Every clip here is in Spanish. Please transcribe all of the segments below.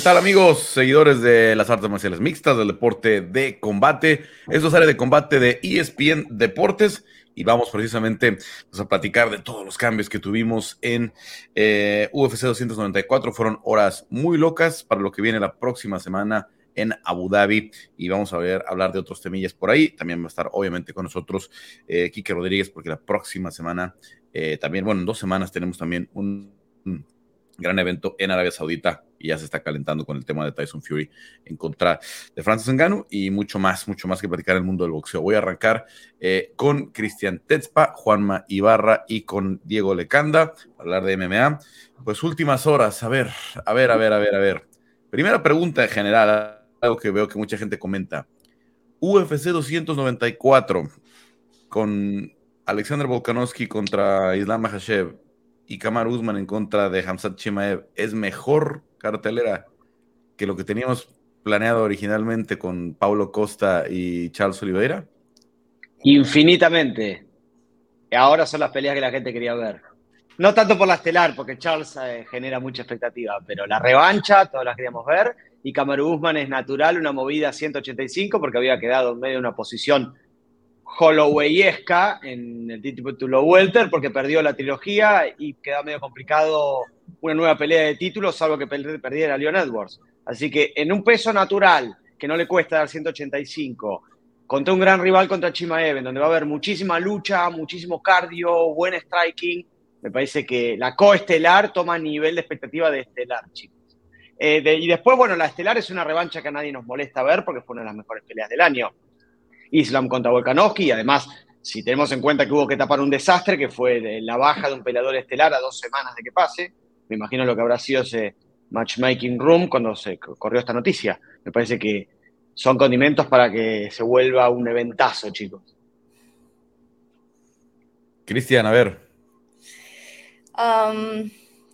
¿Qué tal amigos, seguidores de las artes marciales mixtas, del deporte de combate? Esto es área de combate de ESPN Deportes y vamos precisamente pues, a platicar de todos los cambios que tuvimos en eh, UFC 294. Fueron horas muy locas para lo que viene la próxima semana en Abu Dhabi y vamos a ver hablar de otros temillas por ahí. También va a estar obviamente con nosotros eh, Quique Rodríguez porque la próxima semana eh, también, bueno, en dos semanas tenemos también un, un gran evento en Arabia Saudita y ya se está calentando con el tema de Tyson Fury en contra de Francis Ngannou y mucho más, mucho más que platicar en el mundo del boxeo. Voy a arrancar eh, con Cristian Tetzpa, Juanma Ibarra y con Diego Lecanda para hablar de MMA. Pues últimas horas, a ver, a ver, a ver, a ver, a ver. Primera pregunta en general, algo que veo que mucha gente comenta. UFC 294 con Alexander Volkanovski contra Islam Makhachev y Kamar Usman en contra de Hamzat Chimaev es mejor cartelera que lo que teníamos planeado originalmente con Paulo Costa y Charles Oliveira? Infinitamente. Ahora son las peleas que la gente quería ver. No tanto por la estelar, porque Charles eh, genera mucha expectativa, pero la revancha, todas las queríamos ver. Y Kamaru Usman es natural, una movida 185, porque había quedado en medio de una posición Hollowayesca en el título Welter, porque perdió la trilogía y queda medio complicado una nueva pelea de títulos, salvo que perdiera Leon Edwards. Así que en un peso natural, que no le cuesta dar 185, contra un gran rival contra Chimaev, en donde va a haber muchísima lucha, muchísimo cardio, buen striking, me parece que la coestelar toma nivel de expectativa de estelar, chicos. Eh, y después, bueno, la estelar es una revancha que a nadie nos molesta ver porque fue una de las mejores peleas del año. Islam contra Volkanovski y además si tenemos en cuenta que hubo que tapar un desastre, que fue la baja de un peleador estelar a dos semanas de que pase, me imagino lo que habrá sido ese matchmaking room cuando se corrió esta noticia. Me parece que son condimentos para que se vuelva un eventazo, chicos. Cristian, a ver.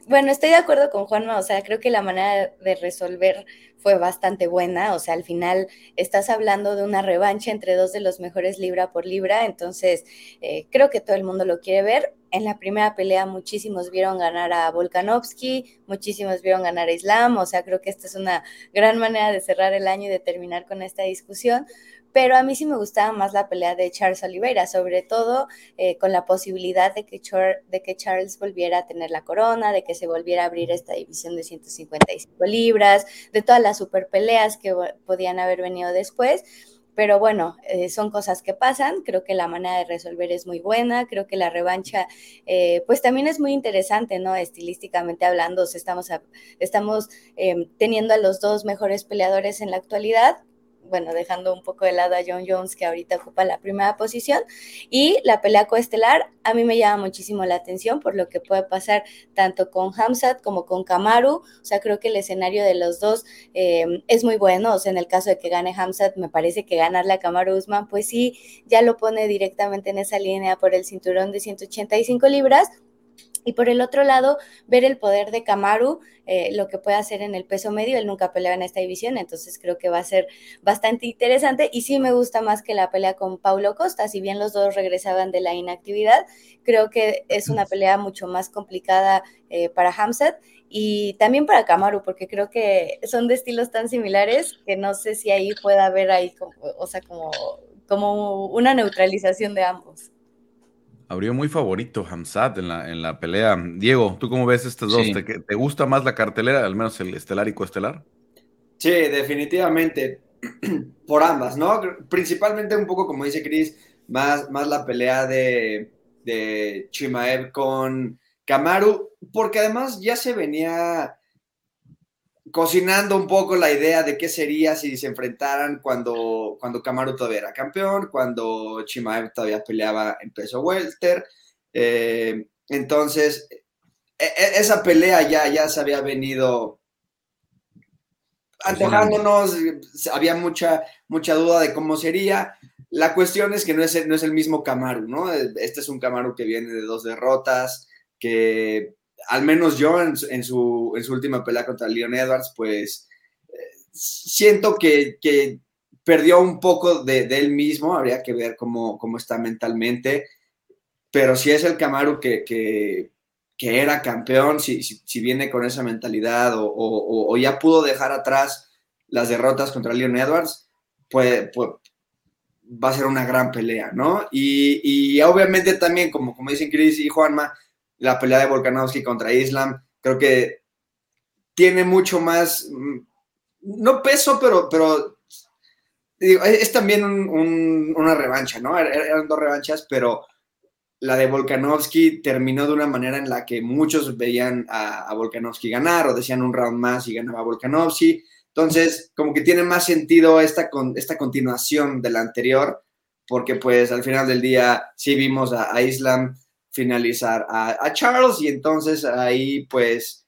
bueno, estoy de acuerdo con Juanma, o sea, creo que la manera de resolver fue bastante buena, o sea, al final estás hablando de una revancha entre dos de los mejores libra por libra, entonces eh, creo que todo el mundo lo quiere ver. En la primera pelea muchísimos vieron ganar a Volkanovski, muchísimos vieron ganar a Islam, o sea, creo que esta es una gran manera de cerrar el año y de terminar con esta discusión pero a mí sí me gustaba más la pelea de Charles Oliveira, sobre todo eh, con la posibilidad de que, Charles volviera a tener la corona, de que se volviera a abrir esta división de 155 libras, de todas las super peleas que podían haber venido después. Pero bueno, eh, son cosas que pasan. Creo que la manera de resolver es muy buena. Creo que la revancha, eh, pues también es muy interesante, ¿no? Estilísticamente hablando, estamos, estamos em, teniendo a los dos mejores peleadores en la actualidad bueno, dejando un poco de lado a John Jones, que ahorita ocupa la primera posición, y la pelea coestelar a mí me llama muchísimo la atención por lo que puede pasar tanto con Hamzat como con Kamaru, o sea, creo que el escenario de los dos em, es muy bueno, o sea, en el caso de que gane Hamzat, me parece que ganarle a Kamaru Usman, pues sí, ya lo pone directamente en esa línea por el cinturón de 185 libras, y por el otro lado, ver el poder de Kamaru, eh, lo que puede hacer en el peso medio. Él nunca pelea en esta división, entonces creo que va a ser bastante interesante. Y sí me gusta más que la pelea con Paulo Costa, si bien los dos regresaban de la inactividad, creo que es una pelea mucho más complicada eh, para Hamzat y también para Kamaru, porque creo que son de estilos tan similares que no sé si ahí pueda haber ahí, o sea, como, como una neutralización de ambos. Abrió muy favorito Hamzat en la, en la pelea. Diego, ¿tú cómo ves estos dos? ¿Te, gusta más la cartelera, al menos el estelar y coestelar? Sí, definitivamente. Por ambas, ¿no? Principalmente un poco, como dice Chris, más, más la pelea de, de Chimaev con Kamaru, porque además ya se venía cocinando un poco la idea de qué sería si se enfrentaran cuando, cuando Kamaru todavía era campeón, cuando Chimaev todavía peleaba en peso welter. Eh, entonces, e, e, esa pelea ya, ya se había venido antojándonos, había mucha, mucha duda de cómo sería. La cuestión es que no es, no es el mismo Kamaru, ¿no? Este es un Kamaru que viene de dos derrotas, que al menos yo en, su, última pelea contra Leon Edwards, pues eh, siento que, perdió un poco de, él mismo, habría que ver cómo, está mentalmente, pero si es el Camaro que, era campeón, si, si, viene con esa mentalidad o, ya pudo dejar atrás las derrotas contra Leon Edwards, pues, pues va a ser una gran pelea, ¿no? Y, obviamente también, como, como dicen Chris y Juanma, la pelea de Volkanovski contra Islam, creo que tiene mucho más, mm, no peso, pero, pero es también una revancha, ¿no? Er, eran dos revanchas, pero la de Volkanovski terminó de una manera en la que muchos veían a, Volkanovski ganar o decían un round más y ganaba Volkanovski. Entonces, como que tiene más sentido esta, esta continuación de la anterior, porque pues al final del día sí vimos a, Islam finalizar a, Charles y entonces ahí pues,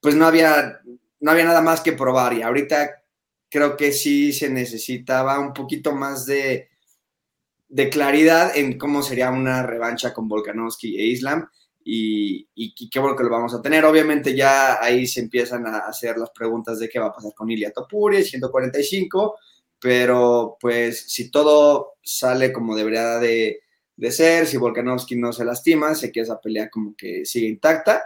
pues no, había, no había nada más que probar y ahorita creo que sí se necesitaba un poquito más de, de claridad en cómo sería una revancha con Volkanovski e Islam y, qué bueno que lo vamos a tener. Obviamente ya ahí se empiezan a hacer las preguntas de qué va a pasar con Ilia Topuria, 145, pero pues si todo sale como debería de, ser, si Volkanovski no se lastima, sé que esa pelea como que sigue intacta,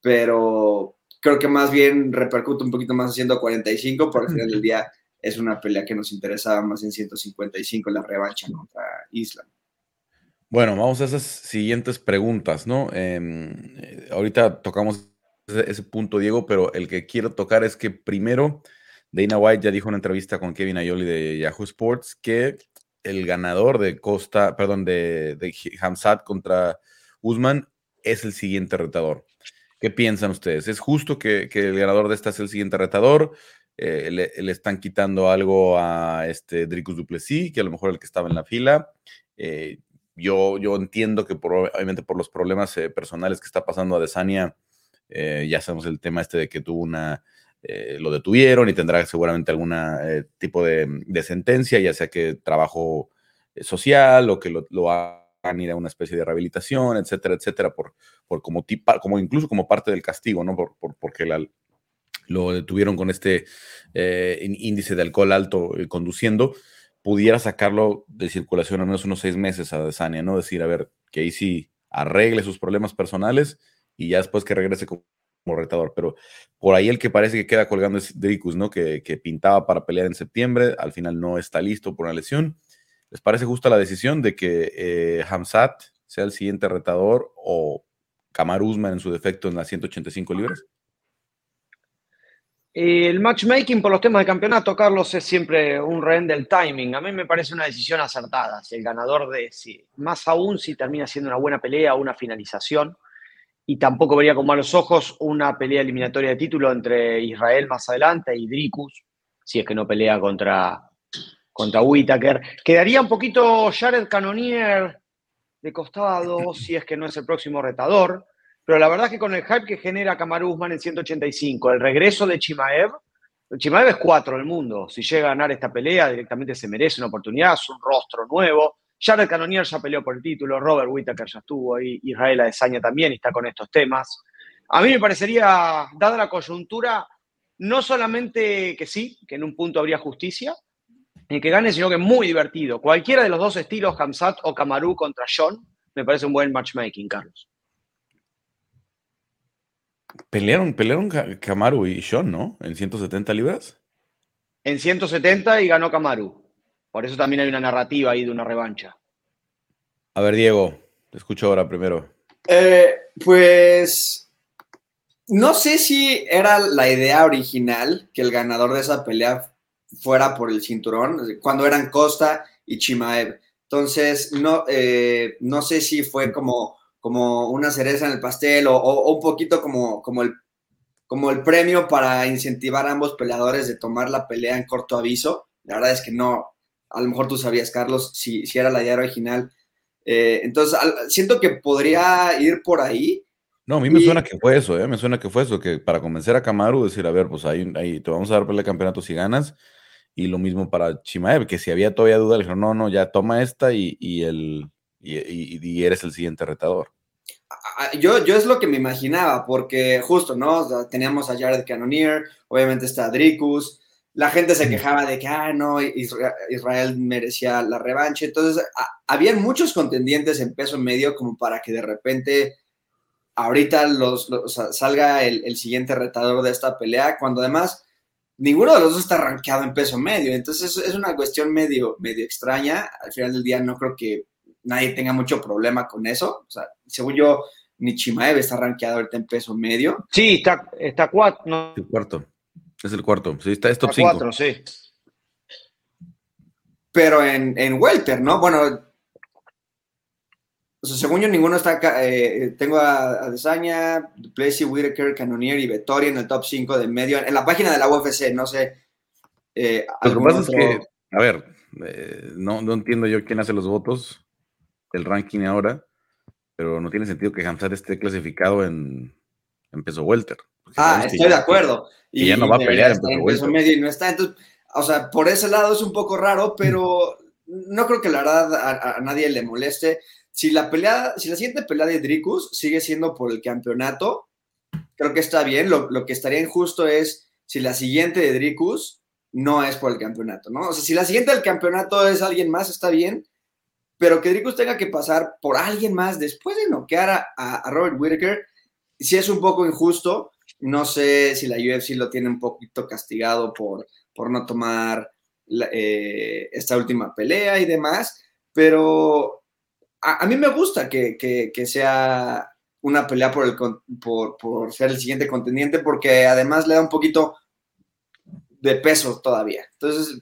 pero creo que más bien repercute un poquito más a 145, porque al final del día es una pelea que nos interesaba más en 155, la revancha contra Islam. Bueno, vamos a esas siguientes preguntas, ¿no? Em, eh, ahorita tocamos ese, punto, Diego, pero el que quiero tocar es que primero, Dana White ya dijo en una entrevista con Kevin Ayoli de Yahoo Sports que el ganador de Costa, perdón, de, de Hamzat contra Usman es el siguiente retador. ¿Qué piensan ustedes? ¿Es justo que, el ganador de esta es el siguiente retador? Eh, le, están quitando algo a este Dricus Duplessis, que a lo mejor el que estaba en la fila. Eh, yo, yo entiendo que probablemente por los problemas eh, personales que está pasando a Desania, ya sabemos el tema este de que tuvo una, lo detuvieron y tendrá seguramente algún tipo de, sentencia, ya sea que trabajo social o que lo, lo hagan ir a una especie de rehabilitación, etcétera, etcétera, por, por como, como incluso como parte del castigo, ¿no? Por, por porque lo detuvieron con este eh, índice de alcohol alto eh, conduciendo, pudiera sacarlo de circulación al menos unos seis meses a Desania, ¿no? Decir, a ver, que ahí sí arregle sus problemas personales y ya después que regrese como, retador. Pero por ahí el que parece que queda colgando es Dricus, ¿no? Que, pintaba para pelear en septiembre, al final no está listo por una lesión. ¿Les parece justa la decisión de que eh, Hamzat sea el siguiente retador o Kamar Usman en su defecto en las 185 libras? El matchmaking por los temas de campeonato, Carlos, es siempre un rehén del timing. A mí me parece una decisión acertada. Si el ganador de, si, más aún si termina siendo una buena pelea o una finalización. Y tampoco vería con malos ojos una pelea eliminatoria de título entre Israel más adelante y Dricus, si es que no pelea contra, contra Whitaker. Quedaría un poquito Jared Cannonier de costado, si es que no es el próximo retador. Pero la verdad es que con el hype que genera Kamaru Usman en 185, el regreso de Chimaev, Chimaev es cuatro del mundo. Si llega a ganar esta pelea, directamente se merece una oportunidad, es un rostro nuevo. Jared Cannonier ya peleó por el título, Robert Whittaker ya estuvo ahí, Israel Adesanya también está con estos temas. A mí me parecería, dada la coyuntura, no solamente que sí, que en un punto habría justicia, y que gane, sino que muy divertido. Cualquiera de los dos estilos, Hamzat o Kamaru contra John, me parece un buen matchmaking, Carlos. Pelearon, pelearon Kamaru y Sean, ¿no? En 170 libras. En 170 y ganó Kamaru. Por eso también hay una narrativa ahí de una revancha. A ver, Diego, te escucho ahora primero. Eh, pues no sé si era la idea original que el ganador de esa pelea fuera por el cinturón, cuando eran Costa y Chimaev. Entonces, no, eh, no sé si fue como como una cereza en el pastel o, un poquito como, como, el, como el premio para incentivar a ambos peleadores de tomar la pelea en corto aviso. La verdad es que no, a lo mejor tú sabías, Carlos, si, si era la idea original. Eh, entonces, siento que podría ir por ahí. No, a mí me suena que fue eso, ¿eh? me suena que fue eso, que para convencer a Kamaru, decir, a ver, pues ahí, ahí te vamos a dar pelea de campeonato si ganas, y lo mismo para Chimaev, que si había todavía duda, le dijeron, no, no, ya toma esta y, y el, y, eres el siguiente retador. Yo, yo es lo que me imaginaba, porque justo, ¿no? Teníamos a Jared Cannonier, obviamente está Dricus, la gente se quejaba de que, ah, no, Israel, merecía la revancha, entonces había muchos contendientes en peso medio como para que de repente ahorita los, salga el, siguiente retador de esta pelea, cuando además ninguno de los dos está rankeado en peso medio. Entonces es, una cuestión medio, medio extraña. Al final del día no creo que nadie tenga mucho problema con eso. O sea, según yo, ni Chimaev está rankeado ahorita en peso medio. Sí, está, está cuatro. El cuarto. Es el cuarto. Sí, está, es top 5. Cuatro, sí. Pero en, en Welter, ¿no? Bueno, o sea, según yo, ninguno está acá. Eh, tengo a, a Desaña, Duplessis, Whitaker, Canonier y Vettori en el top 5 de medio. En la página de la UFC, no sé. Eh, lo que pasa es que, a ver, eh, no, no, entiendo yo quién hace los votos, el ranking ahora, pero no tiene sentido que Hamzat esté clasificado en, en peso welter. Ah, estoy de acuerdo. Y, ya no va a pelear en peso, medio y no está. Entonces, o sea, por ese lado es un poco raro, pero no creo que la verdad a, a nadie le moleste si la pelea, si la siguiente pelea de Dricus sigue siendo por el campeonato, creo que está bien. Lo, que estaría injusto es si la siguiente de Dricus no es por el campeonato, ¿no? O sea, si la siguiente del campeonato es alguien más, está bien, pero que Dricus tenga que pasar por alguien más después de noquear a, a Robert Whitaker, si es un poco injusto. No sé si la UFC lo tiene un poquito castigado por, por no tomar eh, esta última pelea y demás, pero a, mí me gusta que, sea una pelea por, el, por, ser el siguiente contendiente, porque además le da un poquito de peso todavía. Entonces,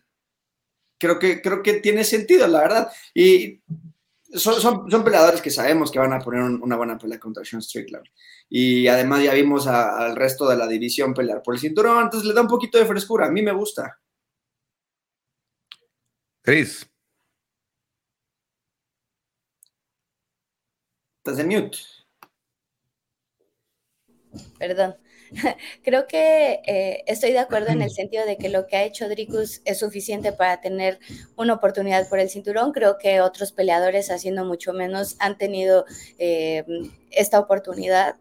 creo que, creo que tiene sentido, la verdad. Y son, son, peleadores que sabemos que van a poner una buena pelea contra Sean Strickland. Y además ya vimos al resto de la división pelear por el cinturón, entonces le da un poquito de frescura. A mí me gusta. Chris. Estás en mute. Perdón. Creo que eh, estoy de acuerdo en el sentido de que lo que ha hecho Dricus es suficiente para tener una oportunidad por el cinturón. Creo que otros peleadores, haciendo mucho menos, han tenido eh, esta oportunidad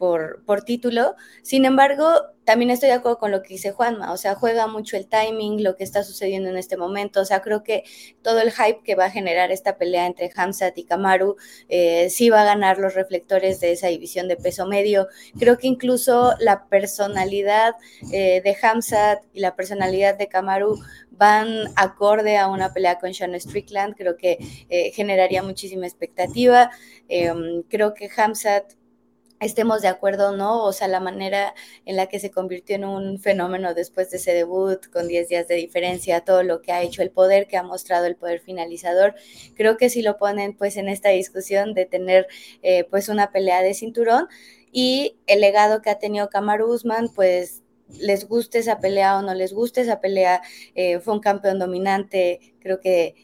por, título. Sin embargo, también estoy de acuerdo con lo que dice Juanma, o sea, juega mucho el timing, lo que está sucediendo en este momento, o sea, creo que todo el hype que va a generar esta pelea entre Hamzat y Kamaru eh, sí va a ganar los reflectores de esa división de peso medio. Creo que incluso la personalidad eh, de Hamzat y la personalidad de Kamaru van acorde a una pelea con Sean Strickland, creo que eh, generaría muchísima expectativa. Em, creo que Hamzat estemos de acuerdo no, o sea, la manera en la que se convirtió en un fenómeno después de ese debut, con 10 días de diferencia, todo lo que ha hecho, el poder que ha mostrado el poder finalizador, creo que si lo ponen pues en esta discusión de tener eh, pues una pelea de cinturón y el legado que ha tenido Kamaru Usman, pues les guste esa pelea o no les guste esa pelea, eh, fue un campeón dominante, creo que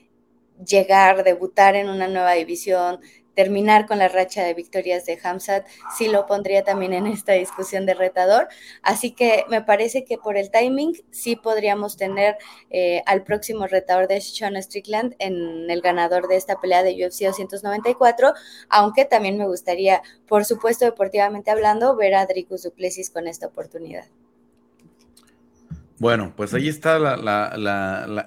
llegar, debutar en una nueva división, terminar con la racha de victorias de Hamzat, sí lo pondría también en esta discusión de retador. Así que me parece que por el timing sí podríamos tener eh, al próximo retador de Sean Strickland en el ganador de esta pelea de UFC 294, aunque también me gustaría, por supuesto, deportivamente hablando, ver a Dricus Duplessis con esta oportunidad. Bueno, pues ahí está la,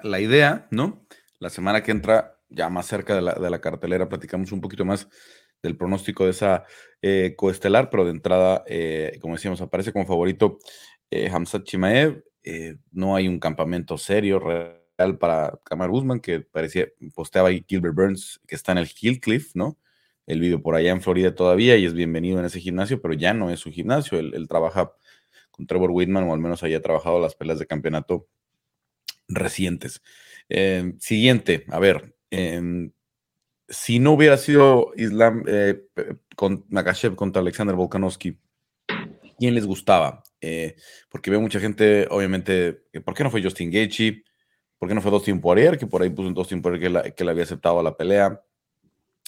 la idea, ¿no? La semana que entra ya más cerca de la, cartelera, platicamos un poquito más del pronóstico de esa eh, coestelar, pero de entrada, eh, como decíamos, aparece como favorito eh, Chimaev. Eh, no hay un campamento serio, real para Kamar Guzmán, que parecía, posteaba ahí Gilbert Burns, que está en el Hillcliff, ¿no? El video por allá en Florida todavía y es bienvenido en ese gimnasio, pero ya no es su gimnasio. Él, él trabaja con Trevor Whitman, o al menos haya trabajado las peleas de campeonato recientes. siguiente, a ver, Em, si no hubiera sido Islam eh, contra Alexander Volkanovski, ¿quién les gustaba? Eh, porque veo mucha gente, obviamente, ¿por qué no fue Justin Gaethje? ¿Por qué no fue Dustin Poirier? Que por ahí puso un Dustin Poirier que, le había aceptado la pelea.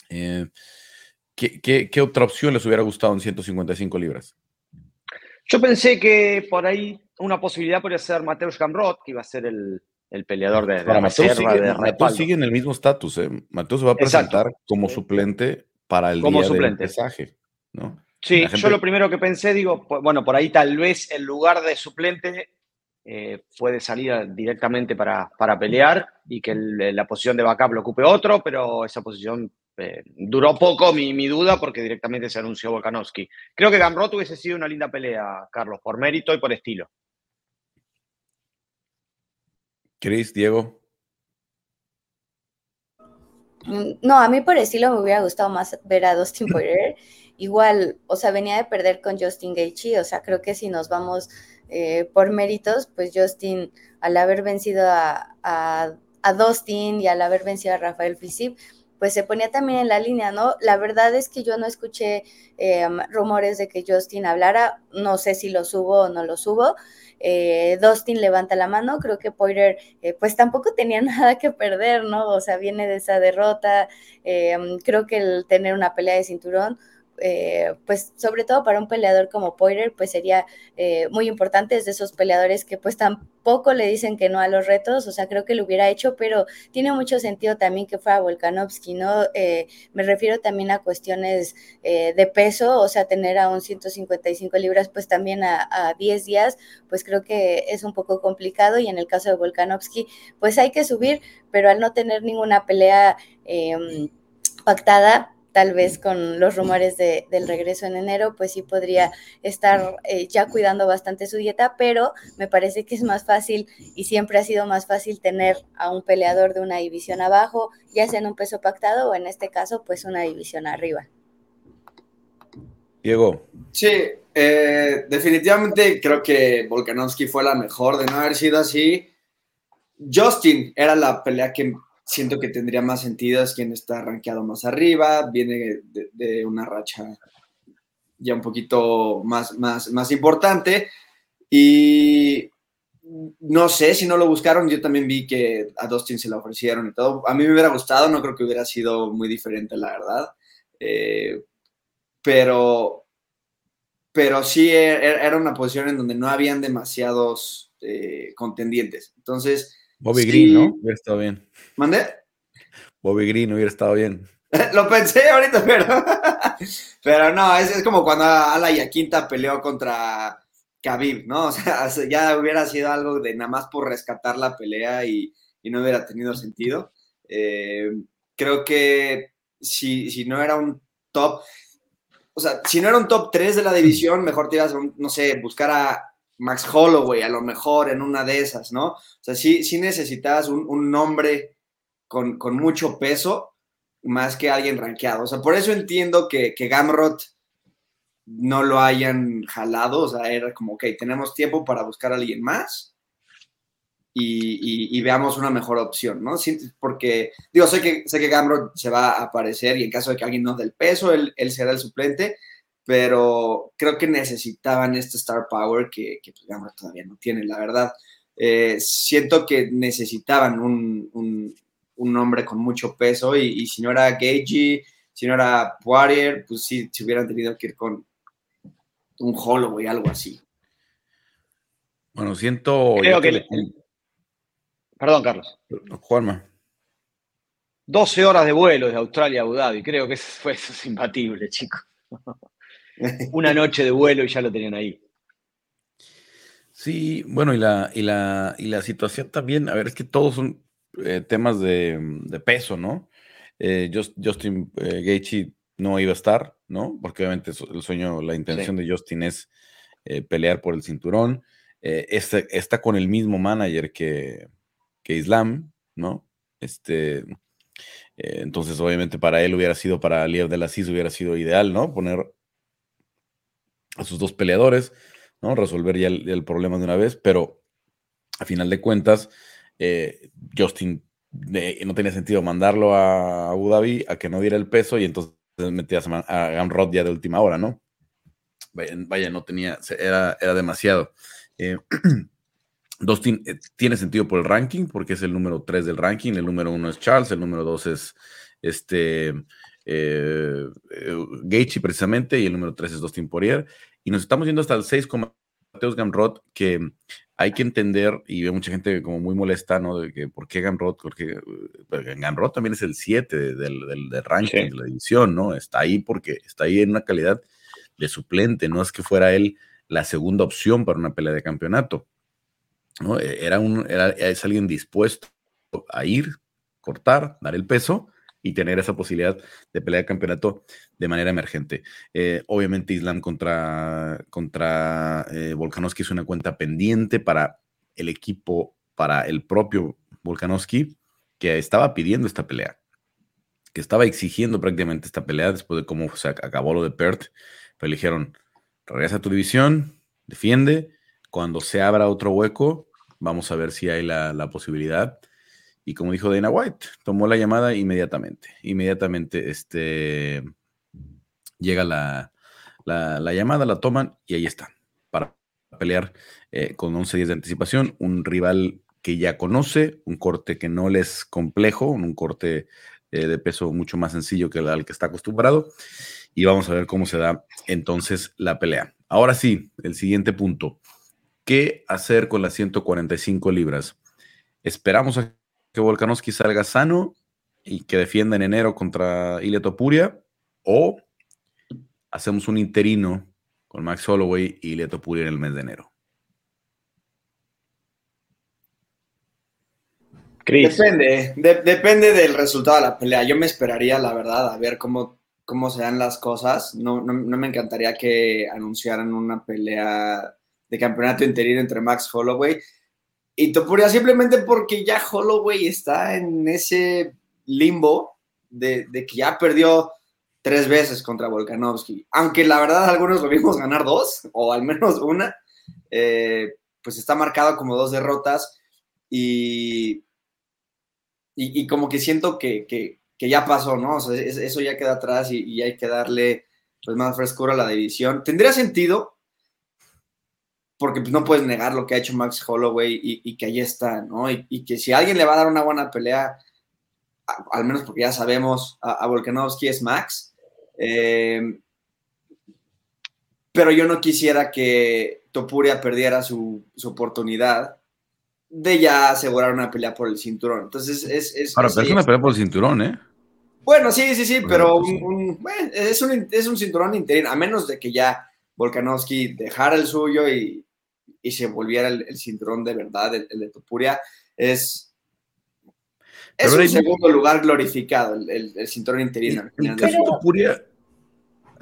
Eh, ¿qué, otra opción les hubiera gustado en 155 libras? Yo pensé que por ahí una posibilidad podría ser Mateusz Gamrot, que iba a ser el, el peleador de, de sigue, sigue en el mismo estatus. ¿eh? Mateo se va a presentar como suplente para el como día suplente. del ¿no? Sí, yo lo primero que pensé, digo, bueno, por ahí tal vez el lugar de suplente eh, puede salir directamente para, para, pelear y que la posición de backup lo ocupe otro, pero esa posición Eh, duró poco mi, mi, duda porque directamente se anunció Volkanovski. Creo que Gamrot hubiese sido una linda pelea, Carlos, por mérito y por estilo. Cris, Diego. Mm, no, a mí por estilo me hubiera gustado más ver a Dustin Poirier. Igual, o sea, venía de perder con Justin Gaethje, o sea, creo que si nos vamos eh, por méritos, pues Justin, al haber vencido a, a, a, Dustin y al haber vencido a Rafael Fisip, pues se ponía también en la línea, ¿no? La verdad es que yo no escuché eh, rumores de que Justin hablara, no sé si lo subo o no lo subo, eh, Dustin levanta la mano, creo que Poirier eh, pues tampoco tenía nada que perder, ¿no? O sea, viene de esa derrota, eh, creo que el tener una pelea de cinturón eh, pues sobre todo para un peleador como Poirier, pues sería eh, muy importante, es de esos peleadores que pues tampoco le dicen que no a los retos, o sea, creo que lo hubiera hecho, pero tiene mucho sentido también que fuera Volkanovski, ¿no? Eh, me refiero también a cuestiones de peso, o sea, tener a un 155 libras, pues también a, a 10 días, pues creo que es un poco complicado y en el caso de Volkanovski, pues hay que subir, pero al no tener ninguna pelea em, pactada, tal vez con los rumores de, del regreso en enero, pues sí podría estar eh, ya cuidando bastante su dieta, pero me parece que es más fácil y siempre ha sido más fácil tener a un peleador de una división abajo, ya sea en un peso pactado o en este caso, pues una división arriba. Diego. Sí, eh, definitivamente creo que Volkanovski fue la mejor de no haber sido así. Justin era la pelea que siento que tendría más sentido, es quien está rankeado más arriba, viene de, de, una racha ya un poquito más, más, más importante. Y no sé si no lo buscaron, yo también vi que a Dustin se lo ofrecieron y todo. A mí me hubiera gustado, no creo que hubiera sido muy diferente, la verdad. Eh, pero, pero sí e, e, era una posición en donde no habían demasiados eh, contendientes. Entonces, Bobby sí, Green, ¿no? Estado bien. ¿Mandé? Bobby Green hubiera estado bien. Lo pensé ahorita, pero. pero no, es, es como cuando Ala Yaquinta peleó contra Khabib, ¿no? O sea, ya hubiera sido algo de nada más por rescatar la pelea y, y no hubiera tenido sentido. Eh, creo que si, si no era un top. O sea, si no era un top 3 de la división, mejor te ibas, no sé, buscar a Max Holloway, a lo mejor en una de esas, ¿no? O sea, sí, sí necesitabas un, un nombre con, con, mucho peso más que alguien rankeado. O sea, por eso entiendo que, que Gamrot no lo hayan jalado. O sea, era como, ok, tenemos tiempo para buscar a alguien más y, y, y veamos una mejor opción, ¿no? Porque, digo, sé que, sé que Gamrot se va a aparecer y en caso de que alguien no dé el peso, él, él será el suplente pero creo que necesitaban este star power que, que pues, Gamrot todavía no tiene, la verdad. Eh, siento que necesitaban un, un, un, hombre con mucho peso y, y si no era Gagey, si no era Poirier, pues sí, se hubieran tenido que ir con un Holloway, algo así. Bueno, siento... Creo que... Le... Perdón, Carlos. Juanma. 12 horas de vuelo desde Australia a Abu Dhabi. Creo que fue eso es imbatible, chicos. una noche de vuelo y ya lo tenían ahí. Sí, bueno, y la, y la, y la situación también, a ver, es que todos son eh, temas de, de, peso, ¿no? Eh, Just, Justin eh, Gaethje no iba a estar, ¿no? Porque obviamente el sueño, la intención sí. de Justin es eh, pelear por el cinturón. Este, está con el mismo manager que, que Islam, ¿no? Este, entonces, obviamente, para él hubiera sido, para Lier de la CIS hubiera sido ideal, ¿no? Poner a sus dos peleadores, ¿no? Resolver ya el, el problema de una vez, pero a final de cuentas, eh, Justin eh, no tenía sentido mandarlo a Abu Dhabi a que no diera el peso y entonces metías a, Gamrod ya de última hora, ¿no? Vaya, no tenía, era, era demasiado. Eh, Dustin eh, tiene sentido por el ranking, porque es el número 3 del ranking, el número 1 es Charles, el número 2 es este eh, precisamente, y el número 3 es Dustin Poirier, y nos estamos yendo hasta el 6 con Mateus que hay que entender, y veo mucha gente como muy molesta, ¿no? De que por qué Gamrot, porque Gamrot también es el 7 del, del, del ranking sí. de la división, ¿no? Está ahí porque está ahí en una calidad de suplente, no es que fuera él la segunda opción para una pelea de campeonato. ¿no? Era un, era, es alguien dispuesto a ir, cortar, dar el peso y tener esa posibilidad de pelear campeonato de manera emergente. Eh, obviamente Islam contra, contra eh, Volkanovski es una cuenta pendiente para el equipo, para el propio Volkanovski, que estaba pidiendo esta pelea, que estaba exigiendo prácticamente esta pelea después de cómo se acabó lo de Perth, pero le regresa a tu división, defiende, cuando se abra otro hueco, vamos a ver si hay la, la posibilidad y como dijo Dana White, tomó la llamada inmediatamente. Inmediatamente este, llega la, la, llamada, la toman y ahí está, para pelear eh, con 11 días de anticipación. Un rival que ya conoce, un corte que no le es complejo, un corte eh, de peso mucho más sencillo que el al que está acostumbrado. Y vamos a ver cómo se da entonces la pelea. Ahora sí, el siguiente punto. ¿Qué hacer con las 145 libras? Esperamos a que Volkanovski salga sano y que defienda en enero contra Ilia Topuria, o hacemos un interino con Max Holloway y Ilia Topuria en el mes de enero. Depende, depende del resultado de la pelea. Yo me esperaría, la verdad, a ver cómo, cómo se dan las cosas. No, no, no me encantaría que anunciaran una pelea de campeonato interino entre Max Holloway y Topuria simplemente porque ya Holloway está en ese limbo de, que ya perdió tres veces contra Volkanovski. Aunque la verdad algunos lo vimos ganar dos, o al menos una, eh, pues está marcado como dos derrotas y, y, como que siento que, ya pasó, ¿no? O sea, eso ya queda atrás y, y hay que darle pues, más frescura a la división. Tendría sentido porque pues, no puedes negar lo que ha hecho Max Holloway y, que ahí está, ¿no? Y, que si alguien le va a dar una buena pelea, al menos porque ya sabemos, a, Volkanovski es Max. Em, pero yo no quisiera que Topuria perdiera su, oportunidad de ya asegurar una pelea por el cinturón. Entonces es... es Ahora, pero es una pelea por el cinturón, ¿eh? Bueno, sí, sí, sí, pero es, un, es un cinturón interino, a menos de que ya Volkanovski dejara el suyo y, y se volviera el, cinturón de verdad, el, de Topuria, es, es un segundo lugar glorificado, el, cinturón interino. Topuria,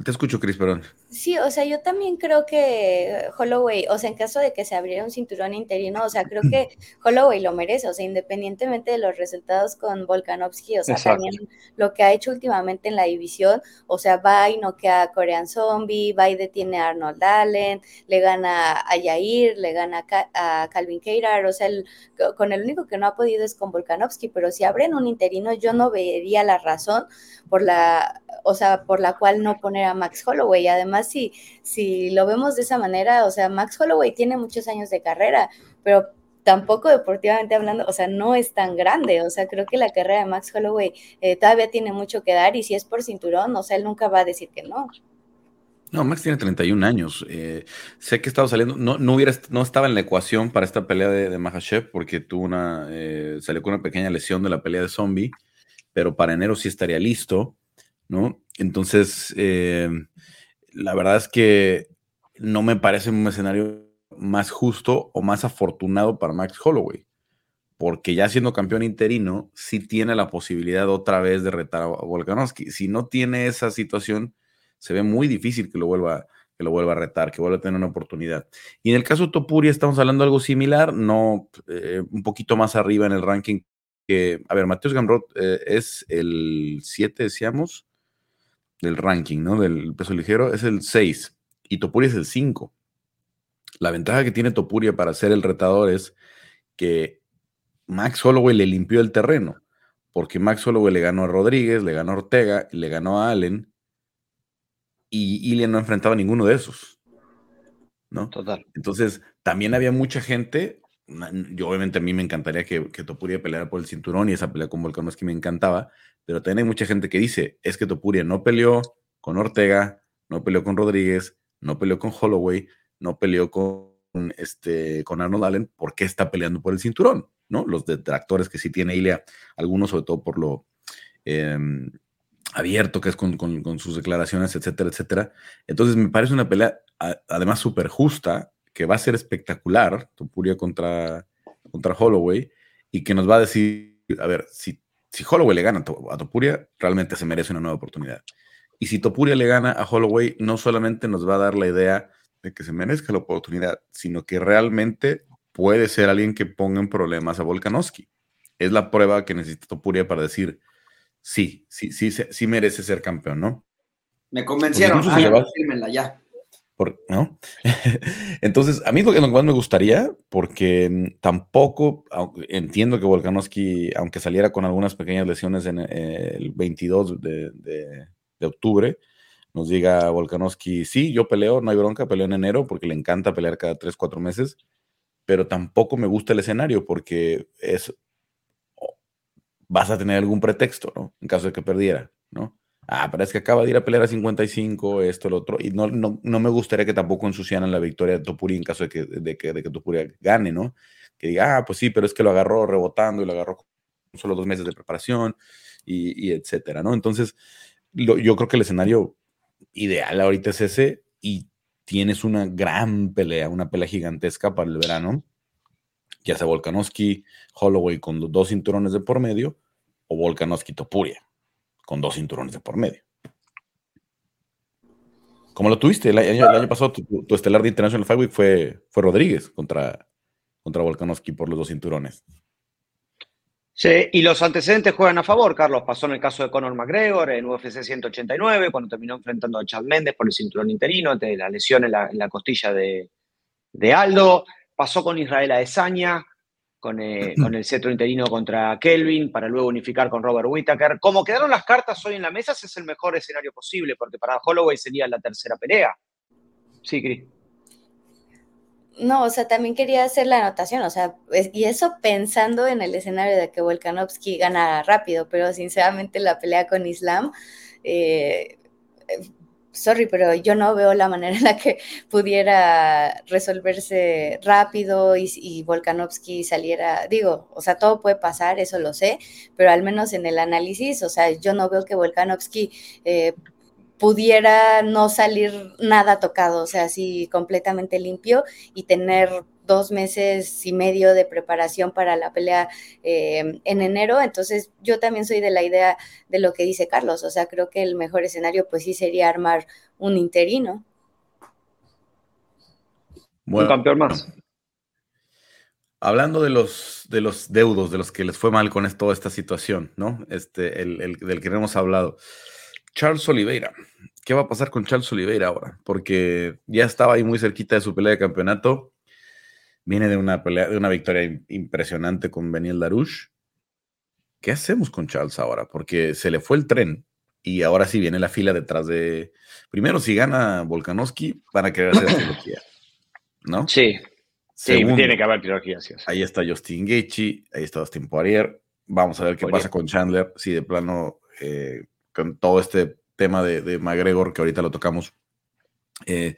te escucho, Cris, perdón. Sí, o sea, yo también creo que Holloway, o sea, en caso de que se abriera un cinturón interino, o sea, creo que Holloway lo merece, o sea, independientemente de los resultados con Volkanovski, o sea, también lo que ha hecho últimamente en la división, o sea, va y noquea a Korean Zombie, va y detiene a Arnold Allen, le gana a Yair, le gana a Calvin Keirar, o sea, con el único que no ha podido es con Volkanovski, pero si abren un interino, yo no vería la razón por la, o sea, por la cual no poner a Max Holloway, además si, si lo vemos de esa manera, o sea, Max Holloway tiene muchos años de carrera, pero tampoco deportivamente hablando, o sea, no es tan grande, o sea, creo que la carrera de Max Holloway eh, todavía tiene mucho que dar y si es por cinturón, o sea, él nunca va a decir que no. No, Max tiene 31 años. Eh, sé que estaba saliendo, no, no, hubiera, no estaba en la ecuación para esta pelea de, de Mahashev porque tuvo una, eh, salió con una pequeña lesión de la pelea de zombie, pero para enero sí estaría listo, ¿no? Entonces, la verdad es que no me parece un escenario más justo o más afortunado para Max Holloway, porque ya siendo campeón interino, sí tiene la posibilidad otra vez de retar a Volkanovski. Si no tiene esa situación, se ve muy difícil que lo vuelva, que lo vuelva a retar, que vuelva a tener una oportunidad. Y en el caso de Topuria estamos hablando de algo similar, no eh, un poquito más arriba en el ranking que, a ver, Mateus Gamrot eh, es el 7, decíamos, del ranking, ¿no? Del peso ligero, es el 6 y Topuria es el 5. La ventaja que tiene Topuria para ser el retador es que Max Holloway le limpió el terreno, porque Max Holloway le ganó a Rodríguez, le ganó a Ortega, le ganó a Allen y Ilian no enfrentaba a ninguno de esos. ¿No? Total. Entonces, también había mucha gente. Yo, obviamente, a mí me encantaría que, que Topuria peleara por el cinturón y esa pelea con Volkanovski me encantaba, pero también hay mucha gente que dice, es que Topuria no peleó con Ortega, no peleó con Rodríguez, no peleó con Holloway, no peleó con, este, con Arnold Allen, ¿por qué está peleando por el cinturón? ¿no? Los detractores que sí tiene Ilia, algunos sobre todo por lo em, abierto que es con, sus declaraciones, etcétera, etcétera. Entonces me parece una pelea además súper justa, que va a ser espectacular, Topuria contra, contra Holloway, y que nos va a decir, a ver, si si Holloway le gana a Topuria, realmente se merece una nueva oportunidad. Y si Topuria le gana a Holloway, no solamente nos va a dar la idea de que se merezca la oportunidad, sino que realmente puede ser alguien que ponga en problemas a Volkanovski. Es la prueba que necesita Topuria para decir, sí, sí, sí, sí, merece ser campeón, ¿no? Me convencieron, ah, Entonces, a mí lo que más me gustaría, porque tampoco entiendo que Volkanovski, aunque saliera con algunas pequeñas lesiones en eh, el 22 de, de, octubre, nos diga Volkanovski, sí, yo peleo, no hay bronca, peleo en enero porque le encanta pelear cada 3, 4 meses, pero tampoco me gusta el escenario porque es, vas a tener algún pretexto, ¿no? En caso de que perdiera, ¿no? Ah, pero es que acaba de ir a pelear a 55, esto, lo otro, y no, no, no me gustaría que tampoco ensuciaran la victoria de Topuri en caso de que, de que, de que Topuri gane, ¿no? Que diga, ah, pues sí, pero es que lo agarró rebotando y lo agarró con solo dos meses de preparación y, y etcétera, ¿no? Entonces, yo creo que el escenario ideal ahorita es ese y tienes una gran pelea, una pelea gigantesca para el verano, ya sea Volkanovski, Holloway con dos cinturones de por medio o Volkanovski Topuria con dos cinturones de por medio. Como lo tuviste el año, pasado, tu, estelar de International Fight Week fue, fue Rodríguez contra, contra Volkanovski por los dos cinturones. Sí, y los antecedentes juegan a favor, Carlos. Pasó en el caso de Conor McGregor en UFC 189, cuando terminó enfrentando a Chad Méndez por el cinturón interino, ante la lesión en la, costilla de, de, Aldo. Pasó con Israel Adesanya, eh, con, el cetro interino contra Kelvin, para luego unificar con Robert Whittaker. Como quedaron las cartas hoy en la mesa, ese es el mejor escenario posible, porque para Holloway sería la tercera pelea. Sí, Cris. No, o sea, también quería hacer la anotación, o sea, y eso pensando en el escenario de que Volkanovski gana rápido, pero sinceramente la pelea con Islam eh, sorry, pero yo no veo la manera en la que pudiera resolverse rápido y, Volkanovski saliera, digo, o sea, todo puede pasar, eso lo sé, pero al menos en el análisis, o sea, yo no veo que Volkanovski eh, pudiera no salir nada tocado, o sea, así completamente limpio y tener dos meses y medio de preparación para la pelea eh, en enero. Entonces, yo también soy de la idea de lo que dice Carlos. O sea, creo que el mejor escenario, pues sí, sería armar un interino. un campeón más. Hablando de los, de los deudos, de los que les fue mal con toda esta situación, ¿no? Este, el, el, del que hemos hablado. Charles Oliveira. ¿Qué va a pasar con Charles Oliveira ahora? Porque ya estaba ahí muy cerquita de su pelea de campeonato Viene de una pelea, de una victoria impresionante con Beniel Darush. ¿Qué hacemos con Charles ahora? Porque se le fue el tren y ahora sí viene la fila detrás de. Primero, si gana Volkanovski, van a querer hacer trilogía. ¿No? Sí. sí, tiene que haber trilogía. Ahí está Justin Gaethje, ahí está Dustin Poirier. Vamos a ver qué pasa con Chandler. Si de plano, eh, con todo este tema de, de McGregor, que ahorita lo tocamos, eh,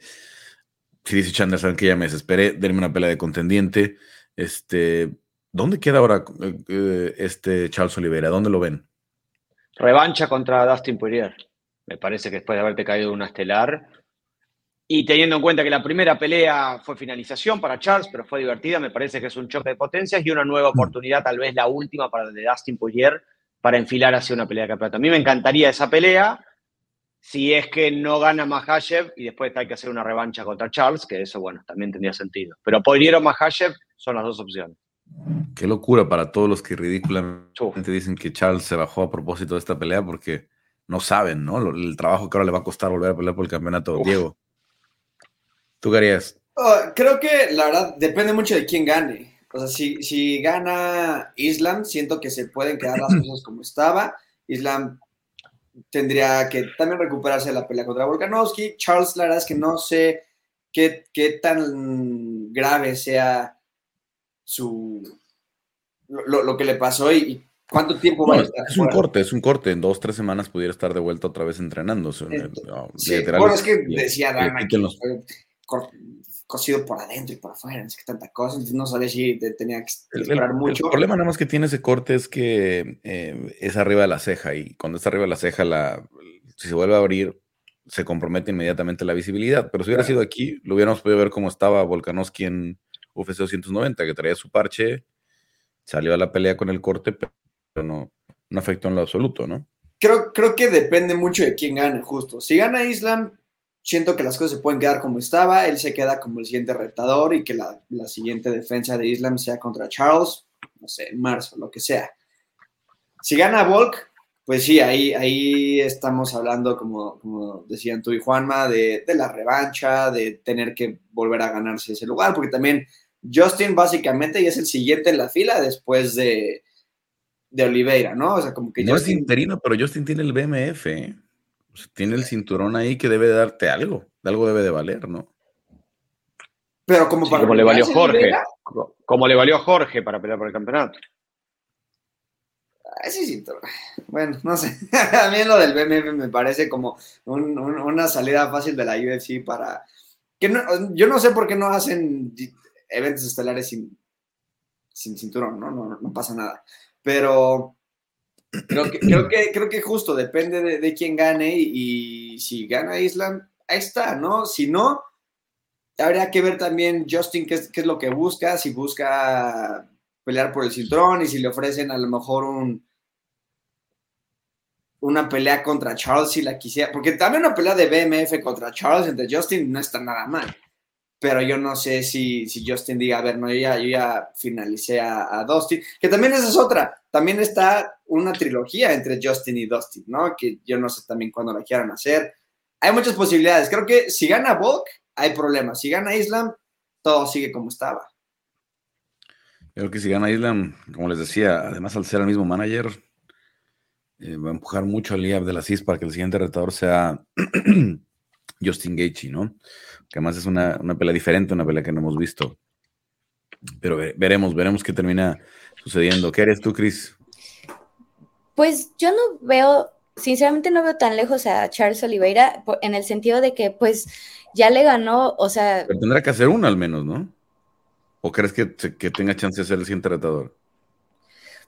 si dice Chandler, saben que ya me desesperé, denme una pelea de contendiente. Este, ¿Dónde queda ahora eh, este Charles Oliveira? ¿Dónde lo ven? Revancha contra Dustin Poirier. Me parece que después de haberte caído una estelar. Y teniendo en cuenta que la primera pelea fue finalización para Charles, pero fue divertida, me parece que es un choque de potencias y una nueva mm. oportunidad, tal vez la última para de Dustin Poirier, para enfilar hacia una pelea de campeonato. A mí me encantaría esa pelea si es que no gana Mahashev y después hay que hacer una revancha contra Charles, que eso, bueno, también tendría sentido. Pero Poirier o Mahashev son las dos opciones. Qué locura para todos los que ridículamente dicen que Charles se bajó a propósito de esta pelea porque no saben, ¿no? El trabajo que ahora le va a costar volver a pelear por el campeonato. Diego, ¿tú qué harías? Oh, creo que la verdad depende mucho de quién gane. O sea, si, si gana Islam, siento que se pueden quedar las cosas como estaba. Islam tendría que también recuperarse de la pelea contra Volkanovski. Charles, la verdad es que no sé qué, qué tan grave sea su lo, que le pasó y, cuánto tiempo va a estar. Es un corte, es un corte. En dos, tres semanas pudiera estar de vuelta otra vez entrenándose. sí, bueno, es que decía Dana que, cosido por adentro y por afuera, no sé qué tanta cosa, entonces no sabía si tenía que esperar mucho. El problema nada más que tiene ese corte es que eh, es arriba de la ceja y cuando está arriba de la ceja, la, si se vuelve a abrir, se compromete inmediatamente la visibilidad. Pero si hubiera sido aquí, lo hubiéramos podido ver cómo estaba Volkanovski en UFC 290, que traía su parche, salió a la pelea con el corte, pero no, no afectó en lo absoluto, ¿no? Creo, creo que depende mucho de quién gane, justo. Si gana Islam, siento que las cosas se pueden quedar como estaba, él se queda como el siguiente retador y que la, la siguiente defensa de Islam sea contra Charles, no sé, en marzo, lo que sea. Si gana Volk, pues sí, ahí, ahí estamos hablando, como, como decían tú y Juanma, de, de, la revancha, de tener que volver a ganarse ese lugar, porque también Justin básicamente ya es el siguiente en la fila después de, de Oliveira, ¿no? O sea, como que no Justin... es interino, pero Justin tiene el BMF, ¿eh? Sea, tiene el cinturón ahí que debe darte algo, de algo debe de valer, ¿no? Pero como, Sí, para como le valió Jorge, como le valió a Jorge para pelear por el campeonato. sí, sí, pero- bueno, no sé. A mí lo del BMF me parece como un- un- una salida fácil de la UFC para... Que no- yo no sé por qué no hacen eventos estelares sin, sin cinturón, ¿no? No, no pasa nada. Pero creo que, creo que, creo que justo depende de, de quién gane y, si gana Islam, ahí está, ¿no? Si no, habría que ver también Justin qué es, qué es lo que busca, si busca pelear por el cinturón y si le ofrecen a lo mejor un una pelea contra Charles si la quisiera, porque también una pelea de BMF contra Charles entre Justin no está nada mal, pero yo no sé si, si Justin diga, a ver, no, yo ya, yo ya finalicé a, a Dustin, que también esa es otra, también está una trilogía entre Justin y Dustin, ¿no? Que yo no sé también cuándo la quieran hacer. Hay muchas posibilidades, creo que si gana Volk, hay problemas, si gana Islam, todo sigue como estaba. Creo que si gana Islam, como les decía, además al ser el mismo manager, eh, va a empujar mucho al Liab de la CIS para que el siguiente retador sea Justin Gaethje, ¿no? Que además es una, una pelea diferente, una pelea que no hemos visto. Pero ve- veremos, veremos qué termina sucediendo. ¿Qué eres tú, Chris? Pues yo no veo, sinceramente no veo tan lejos a Charles Oliveira en el sentido de que pues ya le ganó, o sea, Pero tendrá que hacer uno al menos, ¿no? ¿O crees que tenga chance de ser el siguiente retador?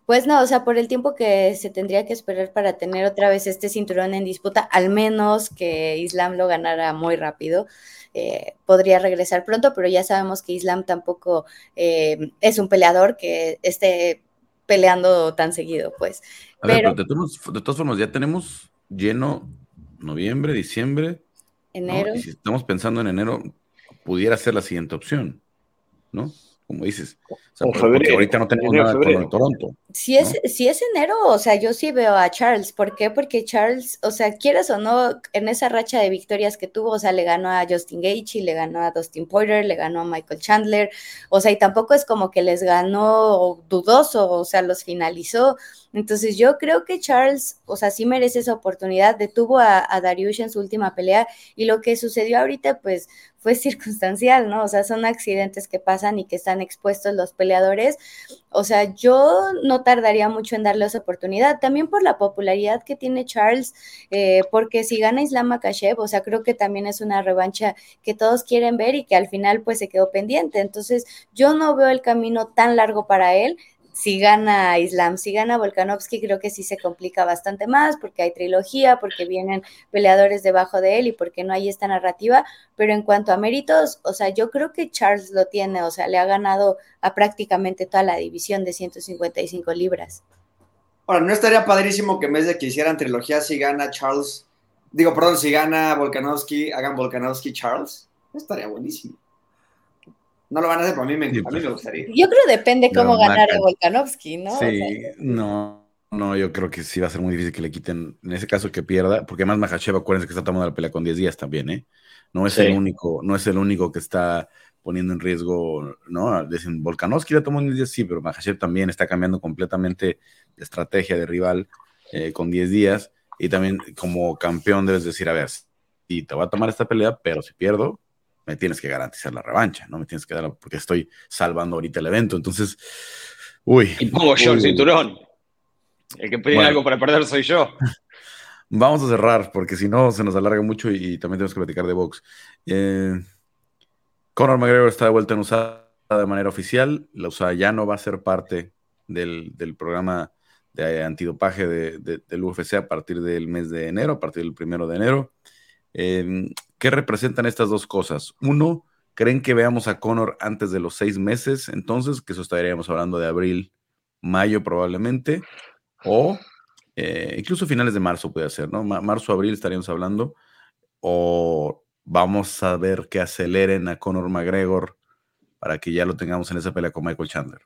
pues no, o sea, por el tiempo que se tendría que esperar para tener otra vez este cinturón en disputa, al menos que Islam lo ganara muy rápido. eh, podría regresar pronto, pero ya sabemos que Islam tampoco eh, es un peleador que esté peleando tan seguido, pues. A ver, Pero- de, todos- de todas formas, ya tenemos lleno noviembre, diciembre. ¿no? Enero. Y si estamos pensando en enero, pudiera ser la siguiente opción, ¿no? Como dices. O sea, O porque febrero, ahorita no tenemos nada con. Toronto. Si es, si es enero, o sea, yo sí veo a Charles. ¿Por qué? Porque Charles, o sea, quieras o no, en esa racha de victorias que tuvo, o sea, le ganó a Justin Gaethje, le ganó a Dustin Poirier, le ganó a Michael Chandler, o sea, y tampoco es como que les ganó dudoso, o sea, los finalizó. Entonces yo creo que Charles, o sea, sí merece esa oportunidad. Detuvo a, a Dariush en su última pelea y lo que sucedió ahorita, pues, fue circunstancial, ¿no? O sea, son accidentes que pasan y que están expuestos los peleadores. O sea, yo no tardaría mucho en darle esa oportunidad, también por la popularidad que tiene Charles, eh, porque si gana Islam Makhachev, o sea, creo que también es una revancha que todos quieren ver y que al final pues se quedó pendiente. Entonces, yo no veo el camino tan largo para él. Si gana Islam, si gana Volkanovski, creo que sí se complica bastante más porque hay trilogía, porque vienen peleadores debajo de él y porque no hay esta narrativa. Pero en cuanto a méritos, o sea, yo creo que Charles lo tiene, o sea, le ha ganado a prácticamente toda la división de 155 libras. Ahora, ¿no estaría padrísimo que en vez de que hicieran trilogía si gana Charles, digo, perdón, si gana Volkanovski, hagan Volkanovski Charles? Estaría buenísimo. No lo van a hacer, pero a mí me, Sí, a mí pues. me gustaría. Yo creo depende Pero cómo ganara Maca- Volkanovski, ¿no? O Sí, sea, no, no, yo creo que sí va a ser muy difícil que le quiten, en ese caso que pierda, porque además Mahachev, acuérdense que está tomando la pelea con 10 días también, ¿eh? No es Sí. el único, no es el único que está poniendo en riesgo, ¿no? Dicen, Volkanovski la tomó en 10 días, sí, pero Mahachev también está cambiando completamente de estrategia de rival eh, con 10 días, y también como campeón debes decir, a ver, sí, te voy a tomar esta pelea, pero si pierdo, me tienes que garantizar la revancha, ¿no? Me tienes que dar, la- porque estoy salvando ahorita el evento, entonces, uy. Y pongo yo el uy. cinturón. El que Bueno. algo para perder soy yo. Vamos a cerrar, porque si no se nos alarga mucho y, y también tenemos que platicar de box. Eh, Conor McGregor está de vuelta en USADA de manera oficial. La USADA ya no va a ser parte del, del programa de antidopaje de, de- del UFC a partir del mes de enero, a partir del primero de enero. Eh, ¿Qué representan estas dos cosas? Uno, ¿creen que veamos a Conor antes de los seis meses? Entonces, que eso estaríamos hablando de abril, mayo probablemente. O eh, incluso finales de marzo puede ser, ¿no? marzo, abril estaríamos hablando, o vamos a ver que aceleren a Conor McGregor para que ya lo tengamos en esa pelea con Michael Chandler.